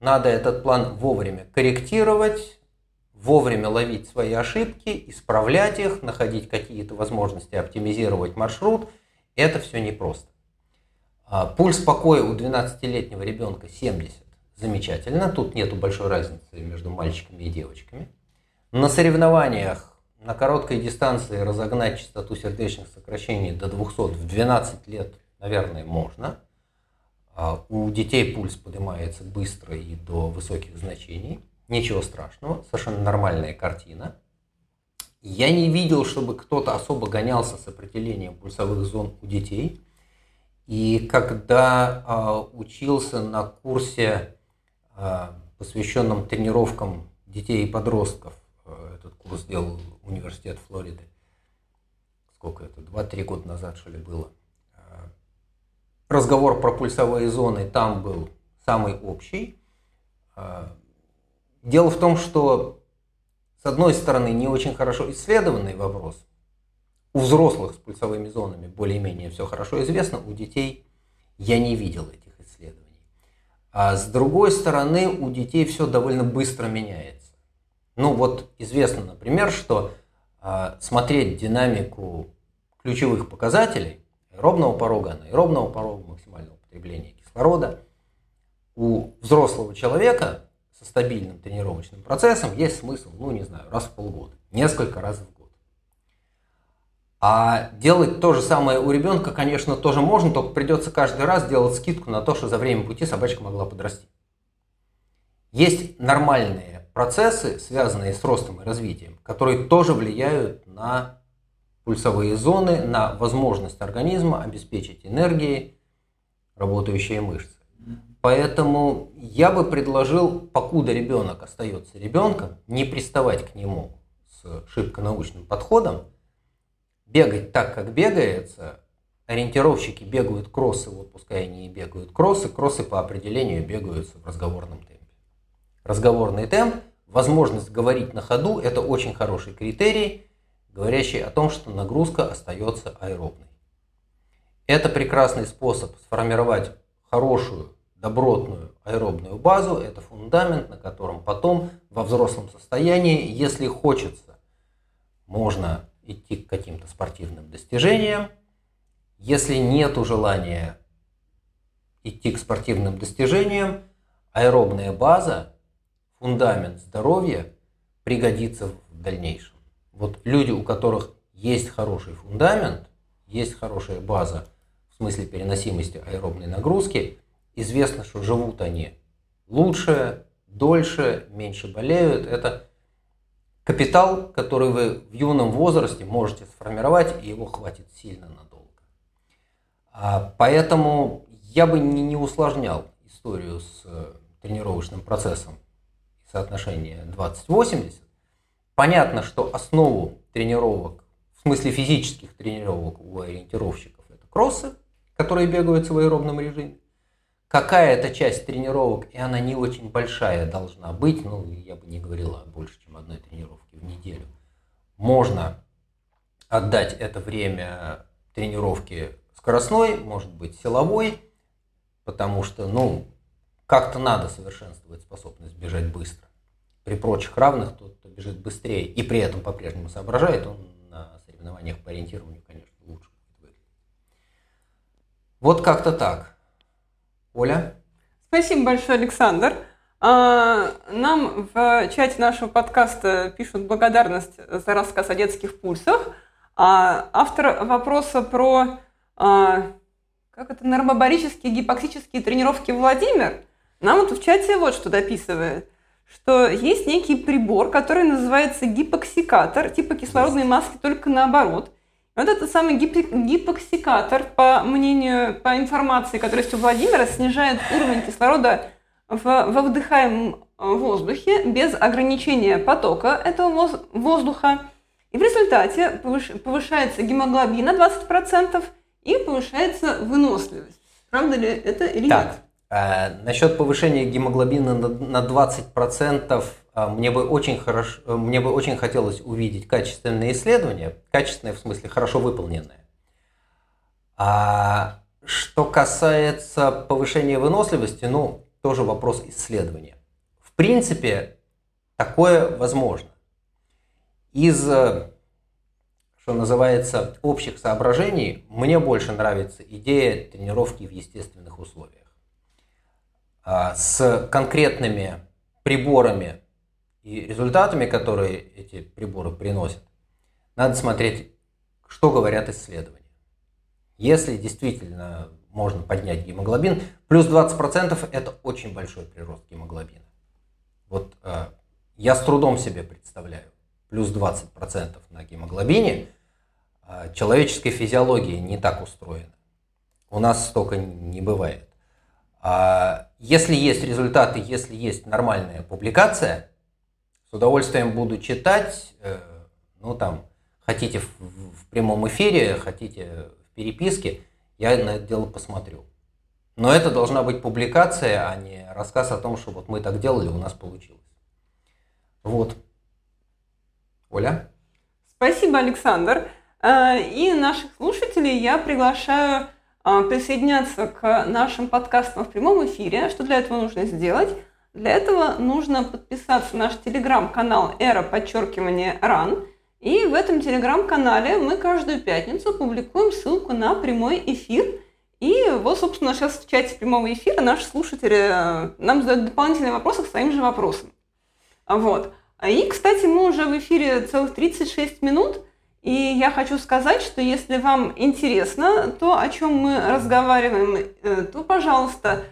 надо этот план вовремя корректировать, вовремя ловить свои ошибки, исправлять их, находить какие-то возможности оптимизировать маршрут. Это все непросто. А, пульс покоя у 12-летнего ребенка 70 замечательно. Тут нету большой разницы между мальчиками и девочками. На соревнованиях на короткой дистанции разогнать частоту сердечных сокращений до 200 в 12 лет, наверное, можно. А у детей пульс поднимается быстро и до высоких значений. Ничего страшного, совершенно нормальная картина. Я не видел, чтобы кто-то особо гонялся с определением пульсовых зон у детей. И когда э, учился на курсе, э, посвященном тренировкам детей и подростков, э, этот курс делал университет Флориды, сколько это, 2-3 года назад, что ли, было, разговор про пульсовые зоны там был самый общий. А, дело в том, что с одной стороны не очень хорошо исследованный вопрос. У взрослых с пульсовыми зонами более-менее все хорошо известно, у детей я не видел этих исследований. А с другой стороны, у детей все довольно быстро меняется. Ну вот известно, например, что э, смотреть динамику ключевых показателей аэробного порога, анаэробного порога максимального потребления кислорода. У взрослого человека со стабильным тренировочным процессом есть смысл, ну не знаю, раз в полгода, несколько раз в год. А делать то же самое у ребенка, конечно, тоже можно, только придется каждый раз делать скидку на то, что за время пути собачка могла подрасти. Есть нормальные процессы, связанные с ростом и развитием, которые тоже влияют на пульсовые зоны на возможность организма обеспечить энергией работающие мышцы. Поэтому я бы предложил, покуда ребенок остается ребенком, не приставать к нему с шибко научным подходом, бегать так, как бегается. Ориентировщики бегают кроссы, вот пускай они и бегают кроссы, кроссы по определению бегаются в разговорном темпе. Разговорный темп, возможность говорить на ходу – это очень хороший критерий – говорящий о том, что нагрузка остается аэробной. Это прекрасный способ сформировать хорошую, добротную аэробную базу, это фундамент, на котором потом во взрослом состоянии, если хочется, можно идти к каким-то спортивным достижениям. Если нет желания идти к спортивным достижениям, аэробная база, фундамент здоровья пригодится в дальнейшем. Вот люди, у которых есть хороший фундамент, есть хорошая база в смысле переносимости аэробной нагрузки, известно, что живут они лучше, дольше, меньше болеют. Это капитал, который вы в юном возрасте можете сформировать, и его хватит сильно надолго. А поэтому я бы не, не усложнял историю с э, тренировочным процессом соотношения 20-80, Понятно, что основу тренировок, в смысле физических тренировок у ориентировщиков, это кроссы, которые бегают в аэробном режиме. Какая-то часть тренировок, и она не очень большая должна быть, ну, я бы не говорила больше, чем одной тренировке в неделю. Можно отдать это время тренировке скоростной, может быть силовой, потому что, ну, как-то надо совершенствовать способность бежать быстро. При прочих равных тот, кто бежит быстрее и при этом по-прежнему соображает, он на соревнованиях по ориентированию, конечно, лучше будет выглядеть. Вот как-то так. Оля? Спасибо большое, Александр. А, нам в чате нашего подкаста пишут благодарность за рассказ о детских пульсах. А автор вопроса про а, как это, нормобарические гипоксические тренировки Владимир нам вот в чате вот что дописывает что есть некий прибор, который называется гипоксикатор, типа кислородной маски, только наоборот. Вот этот самый гипоксикатор, по мнению, по информации, которая есть у Владимира, снижает уровень кислорода в, во вдыхаемом э, воздухе без ограничения потока этого воздуха. И в результате повышается гемоглобин на 20% и повышается выносливость. Правда ли это или так, нет? Э, насчет повышения гемоглобина на 20% э, мне бы очень хорошо, э, мне бы очень хотелось увидеть качественное исследование, качественное в смысле хорошо выполненное. А что касается повышения выносливости, ну, тоже вопрос исследования. В принципе, такое возможно. Из, что называется, общих соображений, мне больше нравится идея тренировки в естественных условиях. А, с конкретными приборами и результатами, которые эти приборы приносят, надо смотреть, что говорят исследования. Если действительно можно поднять гемоглобин. Плюс 20% это очень большой прирост гемоглобина. Вот э, я с трудом себе представляю. Плюс 20% на гемоглобине. Э, человеческая физиология не так устроена. У нас столько не бывает. А если есть результаты, если есть нормальная публикация, с удовольствием буду читать. Э, ну там, хотите в, прямом эфире, хотите в переписке, я на это дело посмотрю. Но это должна быть публикация, а не рассказ о том, что вот мы так делали, у нас получилось. Вот. Оля? Спасибо, Александр. Э, и наших слушателей я приглашаю присоединяться к нашим подкастам в прямом эфире. Что для этого нужно сделать? Для этого нужно подписаться на наш телеграм-канал «Эра подчеркивание РАН». И в этом телеграм-канале мы каждую пятницу публикуем ссылку на прямой эфир. И вот, собственно, сейчас в чате прямого эфира наши слушатели э, нам задают дополнительные вопросы к своим же вопросам. Вот. И, кстати, мы уже в эфире целых 36 минут. И я хочу сказать, что если вам интересно то, о чем мы разговариваем, э, то, пожалуйста,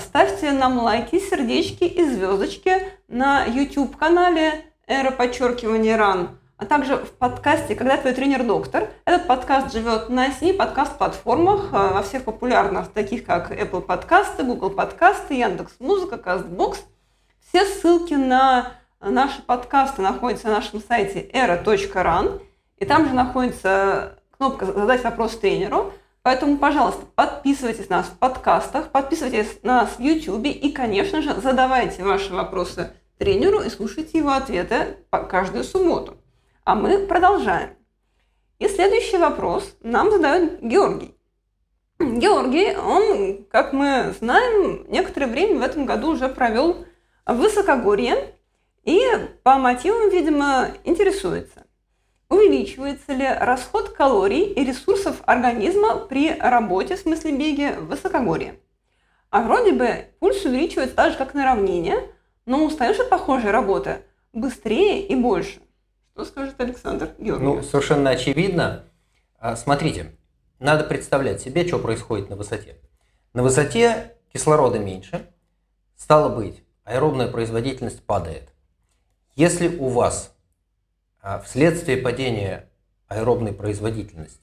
ставьте нам лайки, сердечки и звездочки на YouTube-канале «Эра подчеркивания РАН» а также в подкасте «Когда твой тренер-доктор». Этот подкаст живет на семи подкаст-платформах, э, во всех популярных, таких как Apple подкасты, Google подкасты, Яндекс.Музыка, Castbox. Все ссылки на наши подкасты находятся на нашем сайте era.ran, и там же находится кнопка «Задать вопрос тренеру». Поэтому, пожалуйста, подписывайтесь на нас в подкастах, подписывайтесь на нас в YouTube и, конечно же, задавайте ваши вопросы тренеру и слушайте его ответы каждую субботу. А мы продолжаем. И следующий вопрос нам задает Георгий. Георгий, он, как мы знаем, некоторое время в этом году уже провел в высокогорье и по мотивам, видимо, интересуется, увеличивается ли расход калорий и ресурсов организма при работе, в смысле беге, в высокогорье. А вроде бы пульс увеличивается так же, как на равнине, но устаешь от похожей работы быстрее и больше. Что скажет Александр Георгиев? Ну, совершенно очевидно. А, смотрите, надо представлять себе, что происходит на высоте. На высоте кислорода меньше, стало быть, аэробная производительность падает. Если у вас вследствие падения аэробной производительности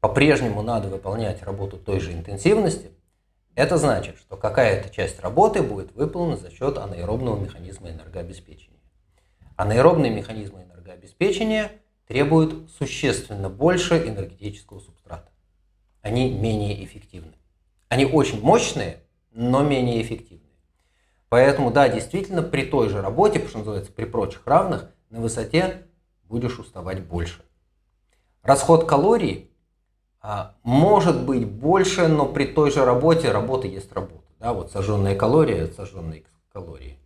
по-прежнему надо выполнять работу той же интенсивности, это значит, что какая-то часть работы будет выполнена за счет анаэробного механизма энергообеспечения. Анаэробные механизмы энергообеспечения требуют существенно больше энергетического субстрата. Они менее эффективны. Они очень мощные, но менее эффективные. Поэтому, да, действительно, при той же работе, что называется, при прочих равных, на высоте будешь уставать больше. Расход калорий а, может быть больше, но при той же работе работа есть работа. Да, вот сожженные калории, сожженные калории.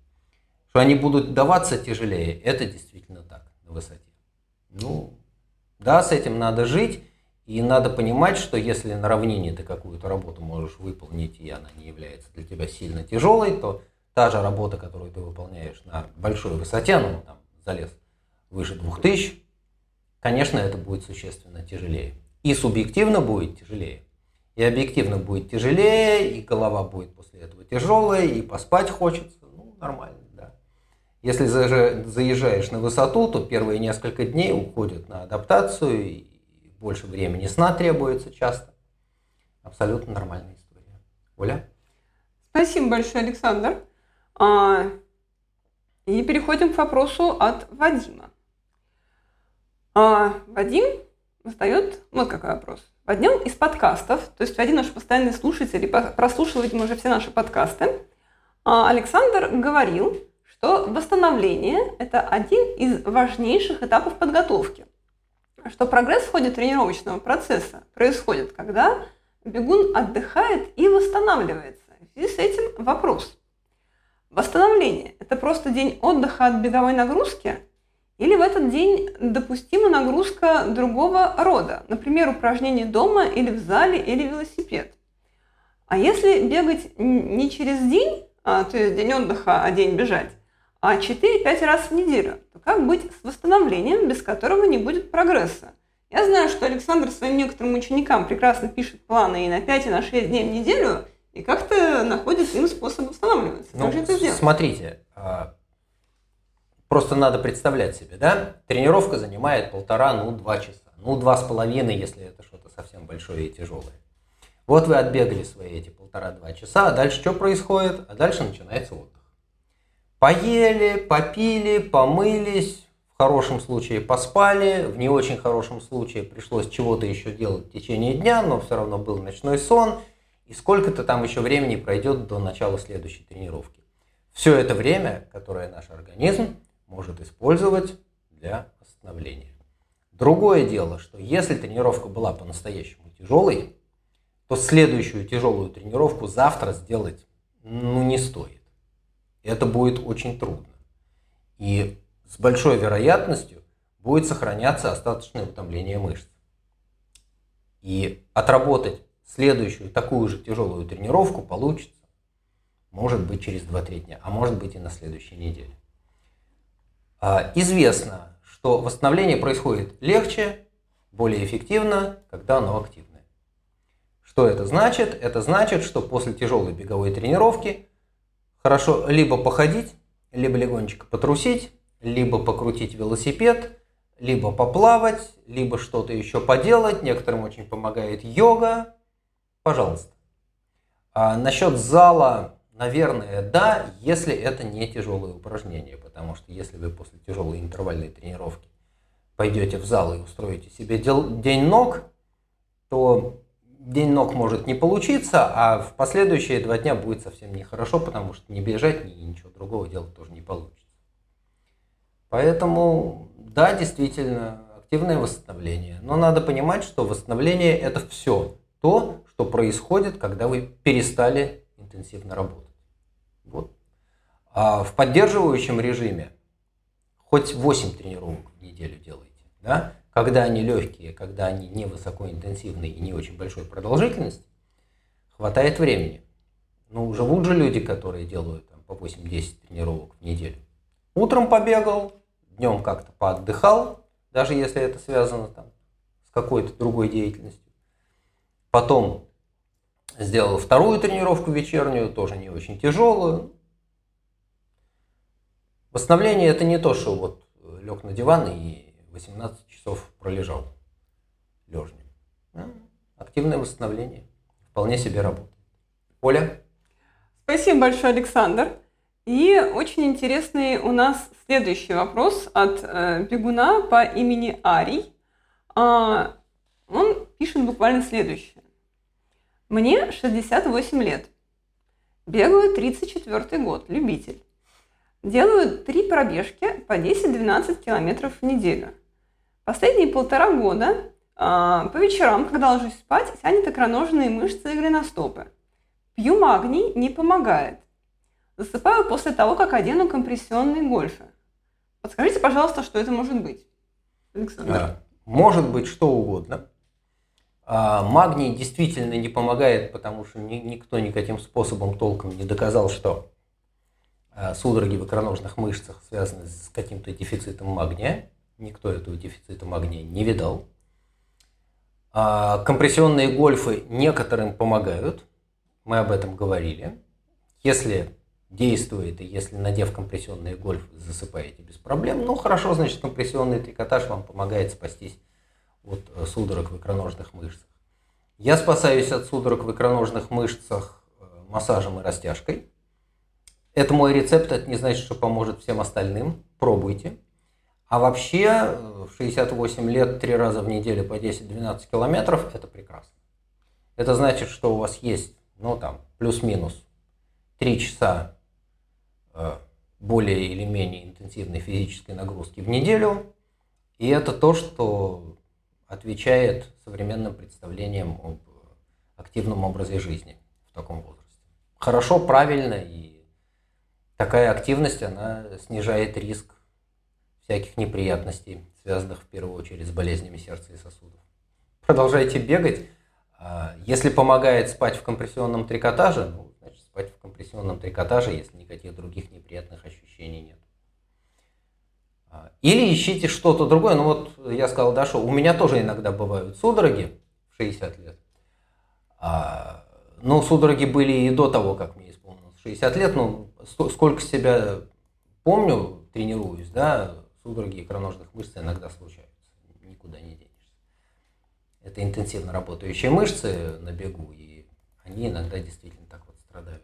Что они будут даваться тяжелее, это действительно так на высоте. Ну, да, с этим надо жить. И надо понимать, что если на равнине ты какую-то работу можешь выполнить, и она не является для тебя сильно тяжелой, то та же работа, которую ты выполняешь на большой высоте, ну, там, залез выше 2000, конечно, это будет существенно тяжелее. И субъективно будет тяжелее. И объективно будет тяжелее, и голова будет после этого тяжелая, и поспать хочется. Ну, нормально. Если заезжаешь на высоту, то первые несколько дней уходят на адаптацию, и больше времени сна требуется часто. Абсолютно нормальная история. Оля? Спасибо большое, Александр. И переходим к вопросу от Вадима. А, Вадим задает вот какой вопрос. В одном из подкастов, то есть Вадим наш постоянный слушатель и прослушал, видимо, уже все наши подкасты, а, Александр говорил, что восстановление – это один из важнейших этапов подготовки. Что прогресс в ходе тренировочного процесса происходит, когда бегун отдыхает и восстанавливается. В связи с этим вопрос. Восстановление – это просто день отдыха от беговой нагрузки? Или в этот день допустима нагрузка другого рода, например, упражнение дома или в зале или велосипед? А если бегать не через день, а, то есть день отдыха, а день бежать, а 4-5 раз в неделю, то как быть с восстановлением, без которого не будет прогресса? Я знаю, что Александр своим некоторым ученикам прекрасно пишет планы и на 5, и на 6 дней в неделю, и как-то находит им способ восстанавливаться. Ну, как же это сделать? смотрите, а, просто надо представлять себе, да? Тренировка занимает полтора, ну, два часа. Ну, два с половиной, если это что-то совсем большое и тяжелое. Вот вы отбегали свои эти полтора-два часа, а дальше что происходит? А дальше начинается отдых. Поели, попили, помылись, в хорошем случае поспали, в не очень хорошем случае пришлось чего-то еще делать в течение дня, но все равно был ночной сон, и сколько-то там еще времени пройдет до начала следующей тренировки. Все это время, которое наш организм может использовать для восстановления. Другое дело, что если тренировка была по-настоящему тяжелой, то следующую тяжелую тренировку завтра сделать ну, не стоит. Это будет очень трудно. И с большой вероятностью будет сохраняться остаточное утомление мышц. И отработать следующую такую же тяжелую тренировку получится, может быть, через 2-3 дня, а может быть и на следующей неделе. А, известно, что восстановление происходит легче, более эффективно, когда оно активное. Что это значит? Это значит, что после тяжелой беговой тренировки хорошо либо походить, либо легонечко потрусить, либо покрутить велосипед, либо поплавать, либо что-то еще поделать. Некоторым очень помогает йога. Пожалуйста. А насчет зала, наверное, да, если это не тяжелое упражнение. Потому что если вы после тяжелой интервальной тренировки пойдете в зал и устроите себе день ног, то день ног может не получиться, а в последующие два дня будет совсем нехорошо, потому что не бежать, ни ничего другого делать тоже не получится. Поэтому, да, действительно, активное восстановление. Но надо понимать, что восстановление – это все то, что происходит, когда вы перестали интенсивно работать. Вот. А в поддерживающем режиме хоть 8 тренировок в неделю делайте. Да? Когда они легкие, когда они не высокоинтенсивные и не очень большой продолжительности, хватает времени. Ну, живут же люди, которые делают там, по 8-10 тренировок в неделю. Утром побегал, днем как-то поотдыхал, даже если это связано там, с какой-то другой деятельностью. Потом сделал вторую тренировку вечернюю, тоже не очень тяжелую. Восстановление это не то, что вот лег на диван и 18 часов пролежал лежнем. Активное восстановление вполне себе работает. Оля? Спасибо большое, Александр. И очень интересный у нас следующий вопрос от э, бегуна по имени Арий. А, он пишет буквально следующее. Мне 68 лет. Бегаю 34 год, любитель. Делаю три пробежки по 10-12 километров в неделю. Последние полтора года а, по вечерам, когда ложусь спать, тянет икроножные мышцы и голеностопы. Пью магний, не помогает. Засыпаю после того, как одену компрессионные гольфы. Подскажите, пожалуйста, что это может быть? Александр. Да. Может быть что угодно. А, магний действительно не помогает, потому что ни, никто никаким способом толком не доказал, что а, судороги в икроножных мышцах связаны с каким-то дефицитом магния. Никто этого дефицита магния не видал. А, компрессионные гольфы некоторым помогают. Мы об этом говорили. Если действует, и если надев компрессионный гольф, засыпаете без проблем, ну хорошо, значит компрессионный трикотаж вам помогает спастись от э, судорог в икроножных мышцах. Я спасаюсь от судорог в икроножных мышцах э, массажем и растяжкой. Это мой рецепт, это не значит, что поможет всем остальным. Пробуйте. А вообще э, в 68 лет три раза в неделю по 10-12 километров – это прекрасно. Это значит, что у вас есть, ну там, плюс-минус 3 часа более или менее интенсивной физической нагрузки в неделю. И это то, что отвечает современным представлениям об активном образе жизни в таком возрасте. Хорошо, правильно, и такая активность, она снижает риск всяких неприятностей, связанных в первую очередь с болезнями сердца и сосудов. Продолжайте бегать. А, если помогает спать в компрессионном трикотаже, ну, спать в компрессионном трикотаже, если никаких других неприятных ощущений нет. А, или ищите что-то другое. Ну вот я сказал, да, что у меня тоже иногда бывают судороги в 60 лет. А, ну, судороги были и до того, как мне исполнилось 60 лет. Ну, сколько себя помню, тренируюсь, да, судороги икроножных мышц иногда случаются. Никуда не денешься. Это интенсивно работающие мышцы на бегу, и они иногда действительно так вот страдают.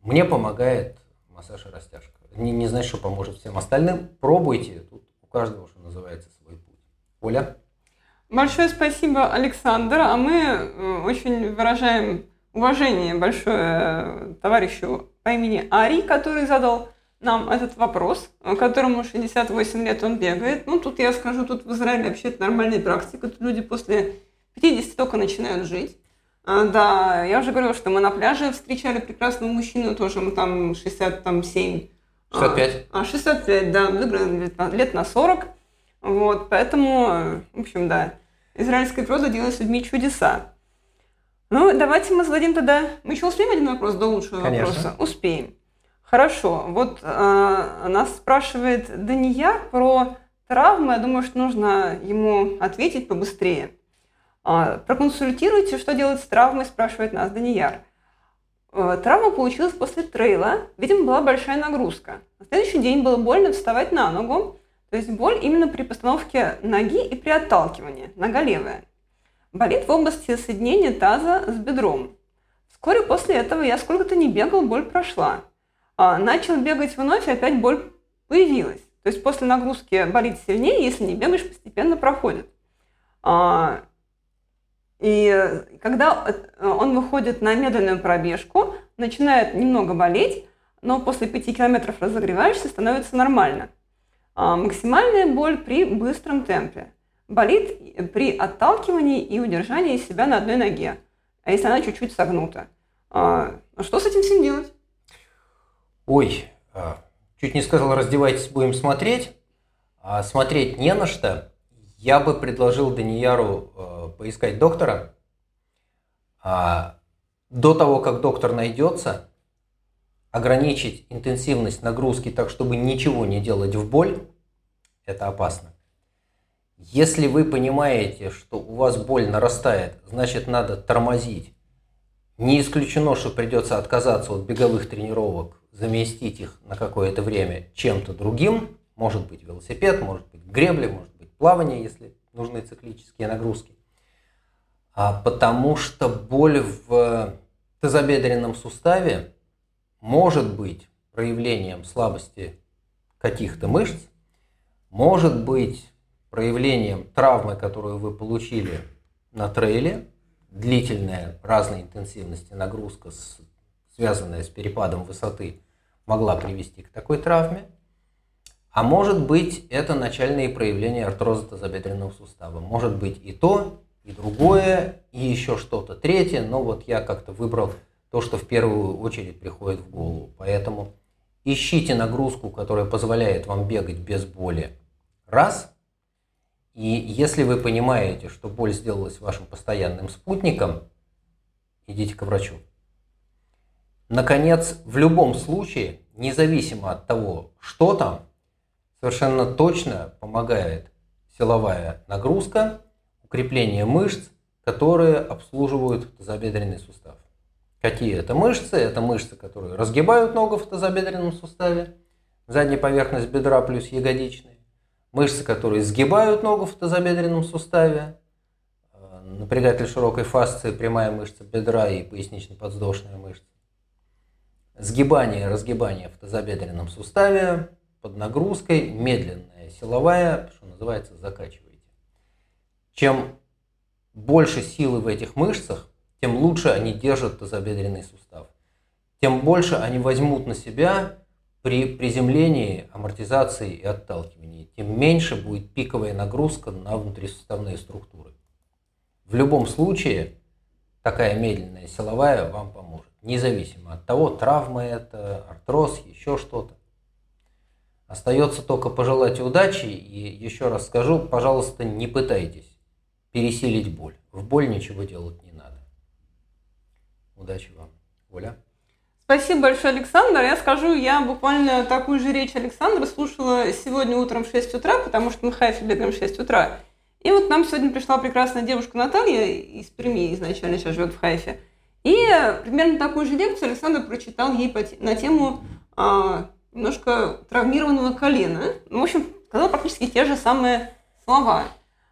Мне помогает массаж и растяжка. Не, не значит, что поможет всем остальным. Пробуйте. Тут у каждого, что называется, свой путь. Оля? Большое спасибо, Александр. А мы э, очень выражаем уважение большое э, товарищу по имени Ари, который задал нам этот вопрос, которому 68 лет он бегает. Ну, тут я скажу, тут в Израиле вообще это нормальная практика. Тут люди после 50 только начинают жить. А, да, я уже говорила, что мы на пляже встречали прекрасного мужчину, тоже мы там 67. 65. А, 65, да, выиграли лет на 40. Вот, поэтому, в общем, да, израильская проза делает с людьми чудеса. Ну, давайте мы зададим тогда... Мы еще успеем один вопрос до лучшего Конечно. вопроса? Успеем. Хорошо. Вот э, нас спрашивает Дания про травмы. Я думаю, что нужно ему ответить побыстрее. А, проконсультируйте, что делать с травмой, спрашивает нас Данияр. А, травма получилась после трейла. Видимо, была большая нагрузка. На следующий день было больно вставать на ногу. То есть боль именно при постановке ноги и при отталкивании. Нога левая. Болит в области соединения таза с бедром. Вскоре после этого я сколько-то не бегал, боль прошла. А, начал бегать вновь, и опять боль появилась. То есть после нагрузки болит сильнее, если не бегаешь, постепенно проходит. И когда э, он выходит на медленную пробежку, начинает немного болеть, но после 5 километров разогреваешься, становится нормально. А максимальная боль при быстром темпе. Болит при отталкивании и удержании себя на одной ноге, а если она чуть-чуть согнута. А, что с этим всем делать? Ой, а, чуть не сказал, раздевайтесь, будем смотреть. А смотреть не на что. Я бы предложил Данияру э, поискать доктора. А, до того, как доктор найдется, ограничить интенсивность нагрузки так, чтобы ничего не делать в боль, это опасно. Если вы понимаете, что у вас боль нарастает, значит надо тормозить. Не исключено, что придется отказаться от беговых тренировок, заместить их на какое-то время чем-то другим. Может быть велосипед, может быть гребли, может быть плавание, если нужны циклические нагрузки. А потому что боль в тазобедренном суставе может быть проявлением слабости каких-то мышц, может быть проявлением травмы, которую вы получили на трейле, длительная разной интенсивности нагрузка, связанная с перепадом высоты, могла привести к такой травме. А может быть, это начальные проявления артроза тазобедренного сустава. Может быть и то, и другое, и еще что-то третье, но вот я как-то выбрал то, что в первую очередь приходит в голову. Поэтому ищите нагрузку, которая позволяет вам бегать без боли. Раз. И если вы понимаете, что боль сделалась вашим постоянным спутником, идите к врачу. Наконец, в любом случае, независимо от того, что там, совершенно точно помогает силовая нагрузка, укрепление мышц, которые обслуживают тазобедренный сустав. Какие это мышцы? Это мышцы, которые разгибают ногу в тазобедренном суставе, задняя поверхность бедра плюс ягодичные. Мышцы, которые сгибают ногу в тазобедренном суставе, э, напрягатель широкой фасции, прямая мышца бедра и пояснично-подвздошная мышца. Сгибание, разгибание в тазобедренном суставе под нагрузкой, медленная, силовая, что называется, закачиваете. Чем больше силы в этих мышцах, тем лучше они держат тазобедренный сустав. Тем больше они возьмут на себя при приземлении, амортизации и отталкивании. Тем меньше будет пиковая нагрузка на внутрисуставные структуры. В любом случае, такая медленная силовая вам поможет независимо от того, травма это, артроз, еще что-то. Остается только пожелать удачи и еще раз скажу, пожалуйста, не пытайтесь пересилить боль. В боль ничего делать не надо. Удачи вам. Оля? Спасибо большое, Александр. Я скажу, я буквально такую же речь Александра слушала сегодня утром в 6 утра, потому что мы Хайфе бегаем в 6 утра. И вот нам сегодня пришла прекрасная девушка Наталья из Перми, изначально сейчас живет в Хайфе. И примерно такую же лекцию Александр прочитал ей на тему а, немножко травмированного колена. Ну, в общем, сказал практически те же самые слова.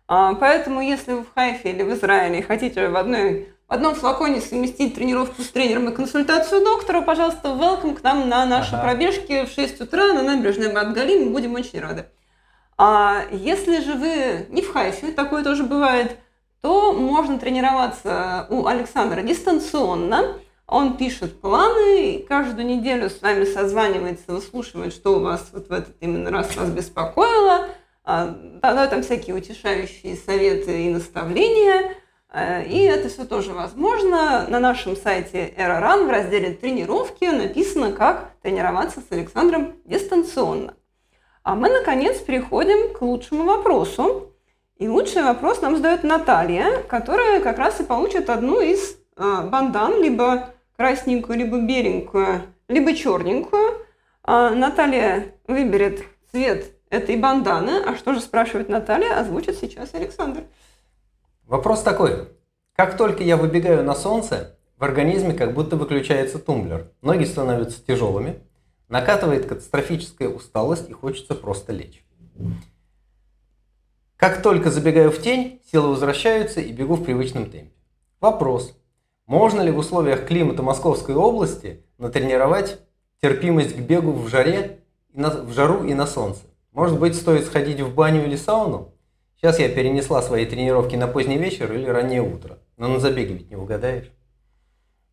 А, поэтому, если вы в Хайфе или в Израиле хотите в одной в одном флаконе совместить тренировку с тренером и консультацию доктора, пожалуйста, welcome к нам на наши ага. пробежки в 6 утра на набережной Бат-Гали. Мы будем очень рады. А если же вы не в Хайфе, такое тоже бывает, то можно тренироваться у Александра дистанционно. Он пишет планы, каждую неделю с вами созванивается, выслушивает, что у вас вот в этот именно раз вас беспокоило, а, дает там всякие утешающие советы и наставления – Э, и это все тоже возможно. На нашем сайте EraRun в разделе «Тренировки» написано, как тренироваться с Александром дистанционно. А мы, наконец, переходим к лучшему вопросу. И лучший вопрос нам задает Наталья, которая как раз и получит одну из э, бандан, либо красненькую, либо беленькую, либо черненькую. А Наталья выберет цвет этой банданы. А что же спрашивает Наталья, озвучит сейчас Александр. Вопрос такой. Как только я выбегаю на солнце, в организме как будто выключается тумблер. Ноги становятся тяжелыми, накатывает катастрофическая усталость и хочется просто лечь. Как только забегаю в тень, силы возвращаются и бегу в привычном темпе. Вопрос. Можно ли в условиях климата Московской области натренировать терпимость к бегу в жаре, в жару и на солнце? Может быть, стоит сходить в баню или сауну? Сейчас я перенесла свои тренировки на поздний вечер или раннее утро. Но на забеге ведь не угадаешь.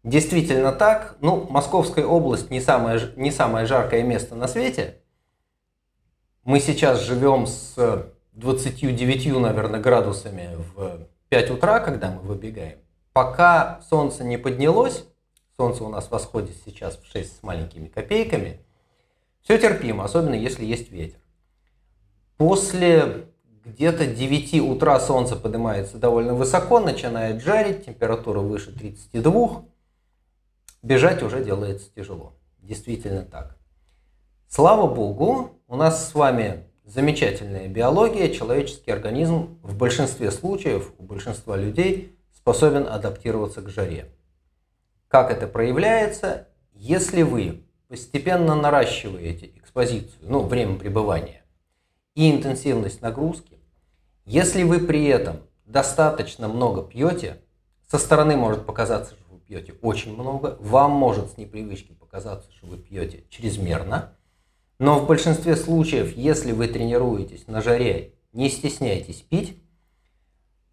Действительно так. Ну, Московская область не самое, не самое жаркое место на свете. Мы сейчас живем с 29, наверное, градусами в 5 утра, когда мы выбегаем. Пока солнце не поднялось, солнце у нас восходит сейчас в 6 с маленькими копейками, все терпимо, особенно если есть ветер. После где-то 9 утра солнце поднимается довольно высоко, начинает жарить, температура выше 32. Бежать уже делается тяжело. Действительно так. Слава богу, у нас с вами замечательная биология, человеческий организм в большинстве случаев, у большинства людей способен адаптироваться к жаре. Как это проявляется? Если вы постепенно наращиваете экспозицию, ну, время пребывания и интенсивность нагрузки, если вы при этом достаточно много пьете, со стороны может показаться, что вы пьете очень много, вам может с непривычки показаться, что вы пьете чрезмерно, но в большинстве случаев, если вы тренируетесь на жаре, не стесняйтесь пить,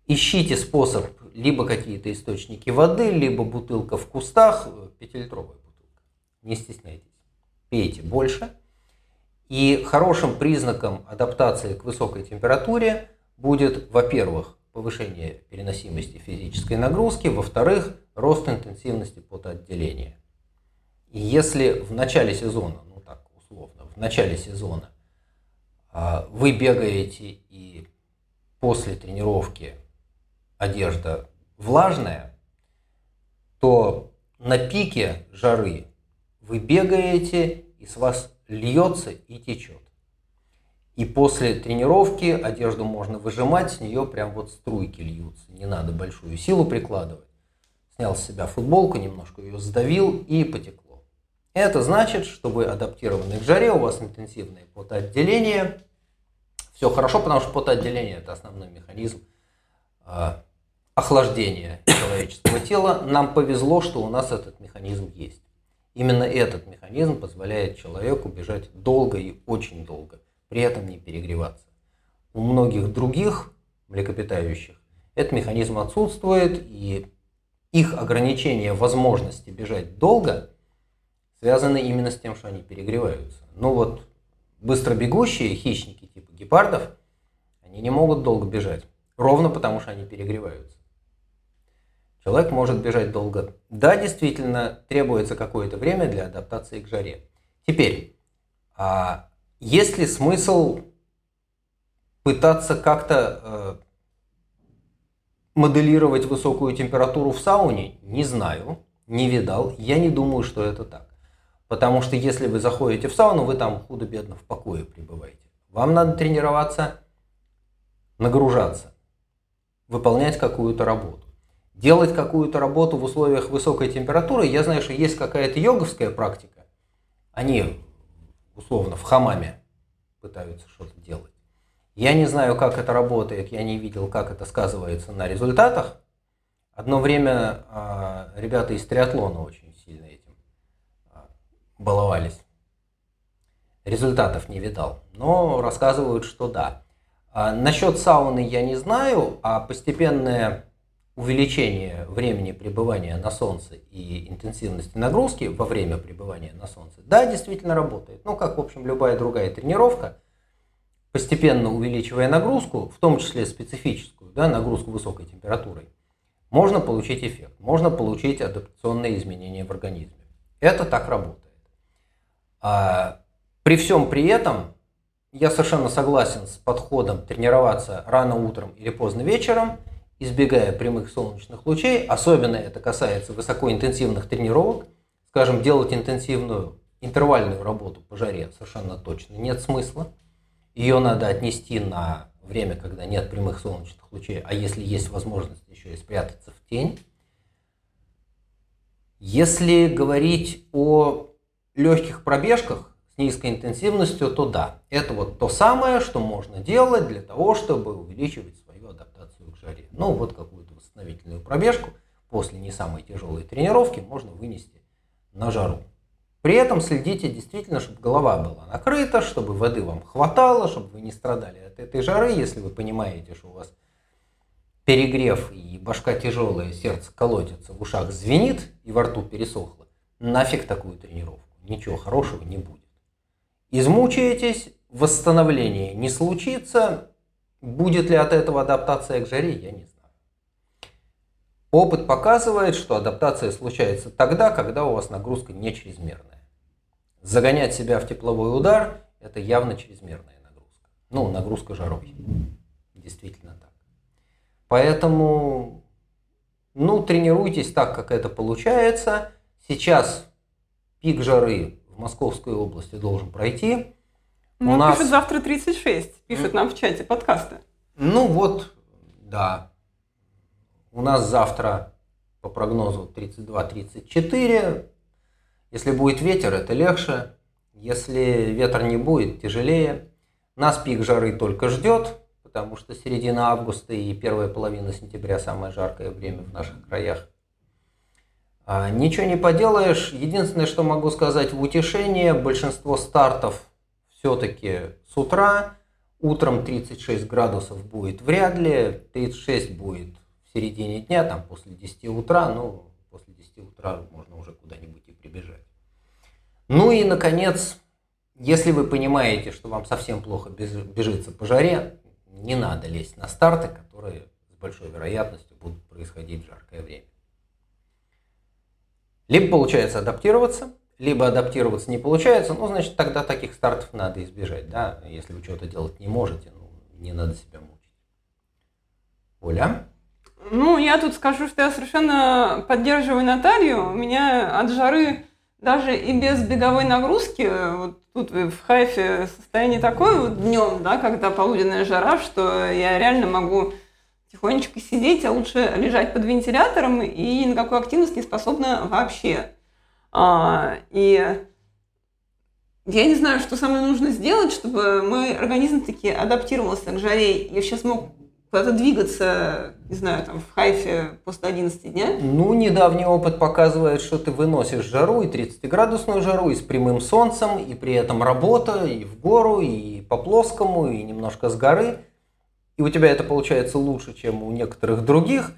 ищите способ, либо какие-то источники воды, либо бутылка в кустах, пятилитровая бутылка. Не стесняйтесь. Пейте больше. И хорошим признаком адаптации к высокой температуре будет, во-первых, повышение переносимости физической нагрузки, во-вторых, рост интенсивности потоотделения. И если в начале сезона, ну так условно, в начале сезона а, вы бегаете и после тренировки одежда влажная, то на пике жары вы бегаете и с вас льется и течет. И после тренировки одежду можно выжимать, с нее прям вот струйки льются. Не надо большую силу прикладывать. Снял с себя футболку, немножко ее сдавил и потекло. Это значит, что вы адаптированы к жаре, у вас интенсивное потоотделение. Все хорошо, потому что потоотделение – это основной механизм охлаждения человеческого тела. Нам повезло, что у нас этот механизм есть. Именно этот механизм позволяет человеку бежать долго и очень долго при этом не перегреваться. У многих других млекопитающих этот механизм отсутствует, и их ограничение возможности бежать долго связаны именно с тем, что они перегреваются. Ну вот быстро бегущие хищники типа гепардов, они не могут долго бежать, ровно потому что они перегреваются. Человек может бежать долго. Да, действительно, требуется какое-то время для адаптации к жаре. Теперь, а есть ли смысл пытаться как-то э, моделировать высокую температуру в сауне? Не знаю, не видал. Я не думаю, что это так. Потому что если вы заходите в сауну, вы там худо-бедно в покое пребываете. Вам надо тренироваться, нагружаться, выполнять какую-то работу. Делать какую-то работу в условиях высокой температуры, я знаю, что есть какая-то йоговская практика. Они условно в хамаме пытаются что-то делать. Я не знаю, как это работает, я не видел, как это сказывается на результатах. Одно время э, ребята из триатлона очень сильно этим э, баловались. Результатов не видал, но рассказывают, что да. А насчет сауны я не знаю, а постепенное увеличение времени пребывания на солнце и интенсивности нагрузки во время пребывания на солнце, да, действительно работает. Ну, как, в общем, любая другая тренировка, постепенно увеличивая нагрузку, в том числе специфическую, да, нагрузку высокой температурой, можно получить эффект, можно получить адаптационные изменения в организме. Это так работает. А при всем при этом я совершенно согласен с подходом тренироваться рано утром или поздно вечером – избегая прямых солнечных лучей, особенно это касается высокоинтенсивных тренировок, скажем, делать интенсивную интервальную работу по жаре совершенно точно нет смысла. Ее надо отнести на время, когда нет прямых солнечных лучей, а если есть возможность еще и спрятаться в тень. Если говорить о легких пробежках с низкой интенсивностью, то да, это вот то самое, что можно делать для того, чтобы увеличивать жаре. Ну, вот какую-то восстановительную пробежку после не самой тяжелой тренировки можно вынести на жару. При этом следите действительно, чтобы голова была накрыта, чтобы воды вам хватало, чтобы вы не страдали от этой жары. Если вы понимаете, что у вас перегрев и башка тяжелая, сердце колотится, в ушах звенит и во рту пересохло, нафиг такую тренировку. Ничего хорошего не будет. Измучаетесь, восстановление не случится, Будет ли от этого адаптация к жаре, я не знаю. Опыт показывает, что адаптация случается тогда, когда у вас нагрузка не чрезмерная. Загонять себя в тепловой удар – это явно чрезмерная нагрузка. Ну, нагрузка жарой. Действительно так. Поэтому, ну, тренируйтесь так, как это получается. Сейчас пик жары Московской области должен пройти. Ну, у нас... пишет завтра 36, пишет нам в чате подкаста. Ну вот, да. У нас завтра по прогнозу 32-34. Если будет ветер, это легче. Если ветер не будет, тяжелее. Нас пик жары только ждет, потому что середина августа и первая половина сентября самое жаркое время в наших краях. А, ничего не поделаешь. Единственное, что могу сказать в утешение, большинство стартов все-таки с утра, утром 36 градусов будет вряд ли, 36 будет в середине дня, там после 10 утра, ну, после 10 утра можно уже куда-нибудь и прибежать. Ну и, наконец, если вы понимаете, что вам совсем плохо бежится по жаре, не надо лезть на старты, которые с большой вероятностью будут происходить в жаркое время. Либо получается адаптироваться – либо адаптироваться не получается, ну, значит, тогда таких стартов надо избежать, да, если вы что-то делать не можете, ну, не надо себя мучить. Оля? Ну, я тут скажу, что я совершенно поддерживаю Наталью. У меня от жары даже и без беговой нагрузки, вот тут в Хайфе состояние такое вот днем, да, когда полуденная жара, что я реально могу тихонечко сидеть, а лучше лежать под вентилятором и ни на какую активность не способна вообще. А, и я не знаю, что со мной нужно сделать, чтобы мой организм таки адаптировался к жаре и сейчас мог куда-то двигаться, не знаю, там в хайфе после 11 дня? Ну, недавний опыт показывает, что ты выносишь жару, и 30-градусную жару, и с прямым солнцем, и при этом работа, и в гору, и по плоскому, и немножко с горы. И у тебя это получается лучше, чем у некоторых других.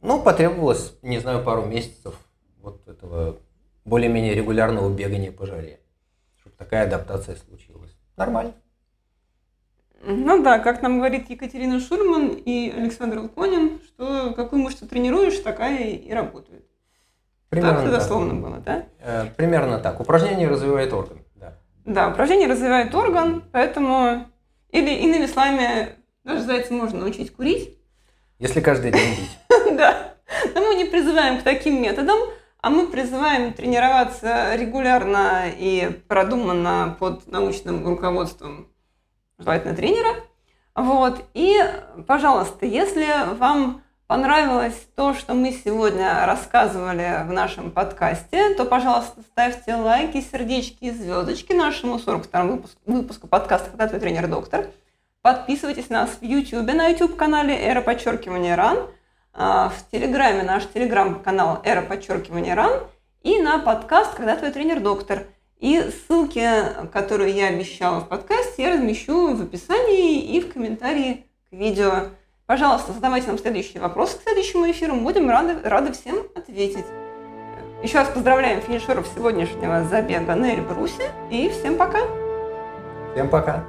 Ну, потребовалось, не знаю, пару месяцев вот этого более-менее регулярного бегания по жаре, чтобы такая адаптация случилась. Нормально. Ну да, как нам говорит Екатерина Шурман и Александр Луконин, что какую мышцу тренируешь, такая и работает. Примерно так, это дословно было, да? Э, примерно так. Упражнение развивает орган. Да. да, упражнение развивает орган, поэтому... Или иными словами, даже зайца можно научить курить. Если каждый день бить. Да. Но мы не призываем к таким методам, А мы призываем тренироваться регулярно и продуманно под научным руководством желательно тренера. Вот. И, пожалуйста, если вам понравилось то, что мы сегодня рассказывали в нашем подкасте, то, пожалуйста, ставьте лайки, сердечки и звездочки нашему 42 выпуску, выпуску подкаста «Когда твой тренер-доктор». Подписывайтесь на нас в YouTube, на YouTube-канале «Эра подчеркивания РАН», а, в Телеграме наш Телеграм-канал «Эра подчеркивания РАН» и на подкаст «Когда твой тренер-доктор». И ссылки, которые я обещала в подкасте, я размещу в описании и в комментарии к видео. Пожалуйста, задавайте нам следующие вопросы к следующему эфиру. Будем рады, рады всем ответить. Еще раз поздравляем финишеров сегодняшнего забега на Эльбрусе. И всем пока. Всем пока.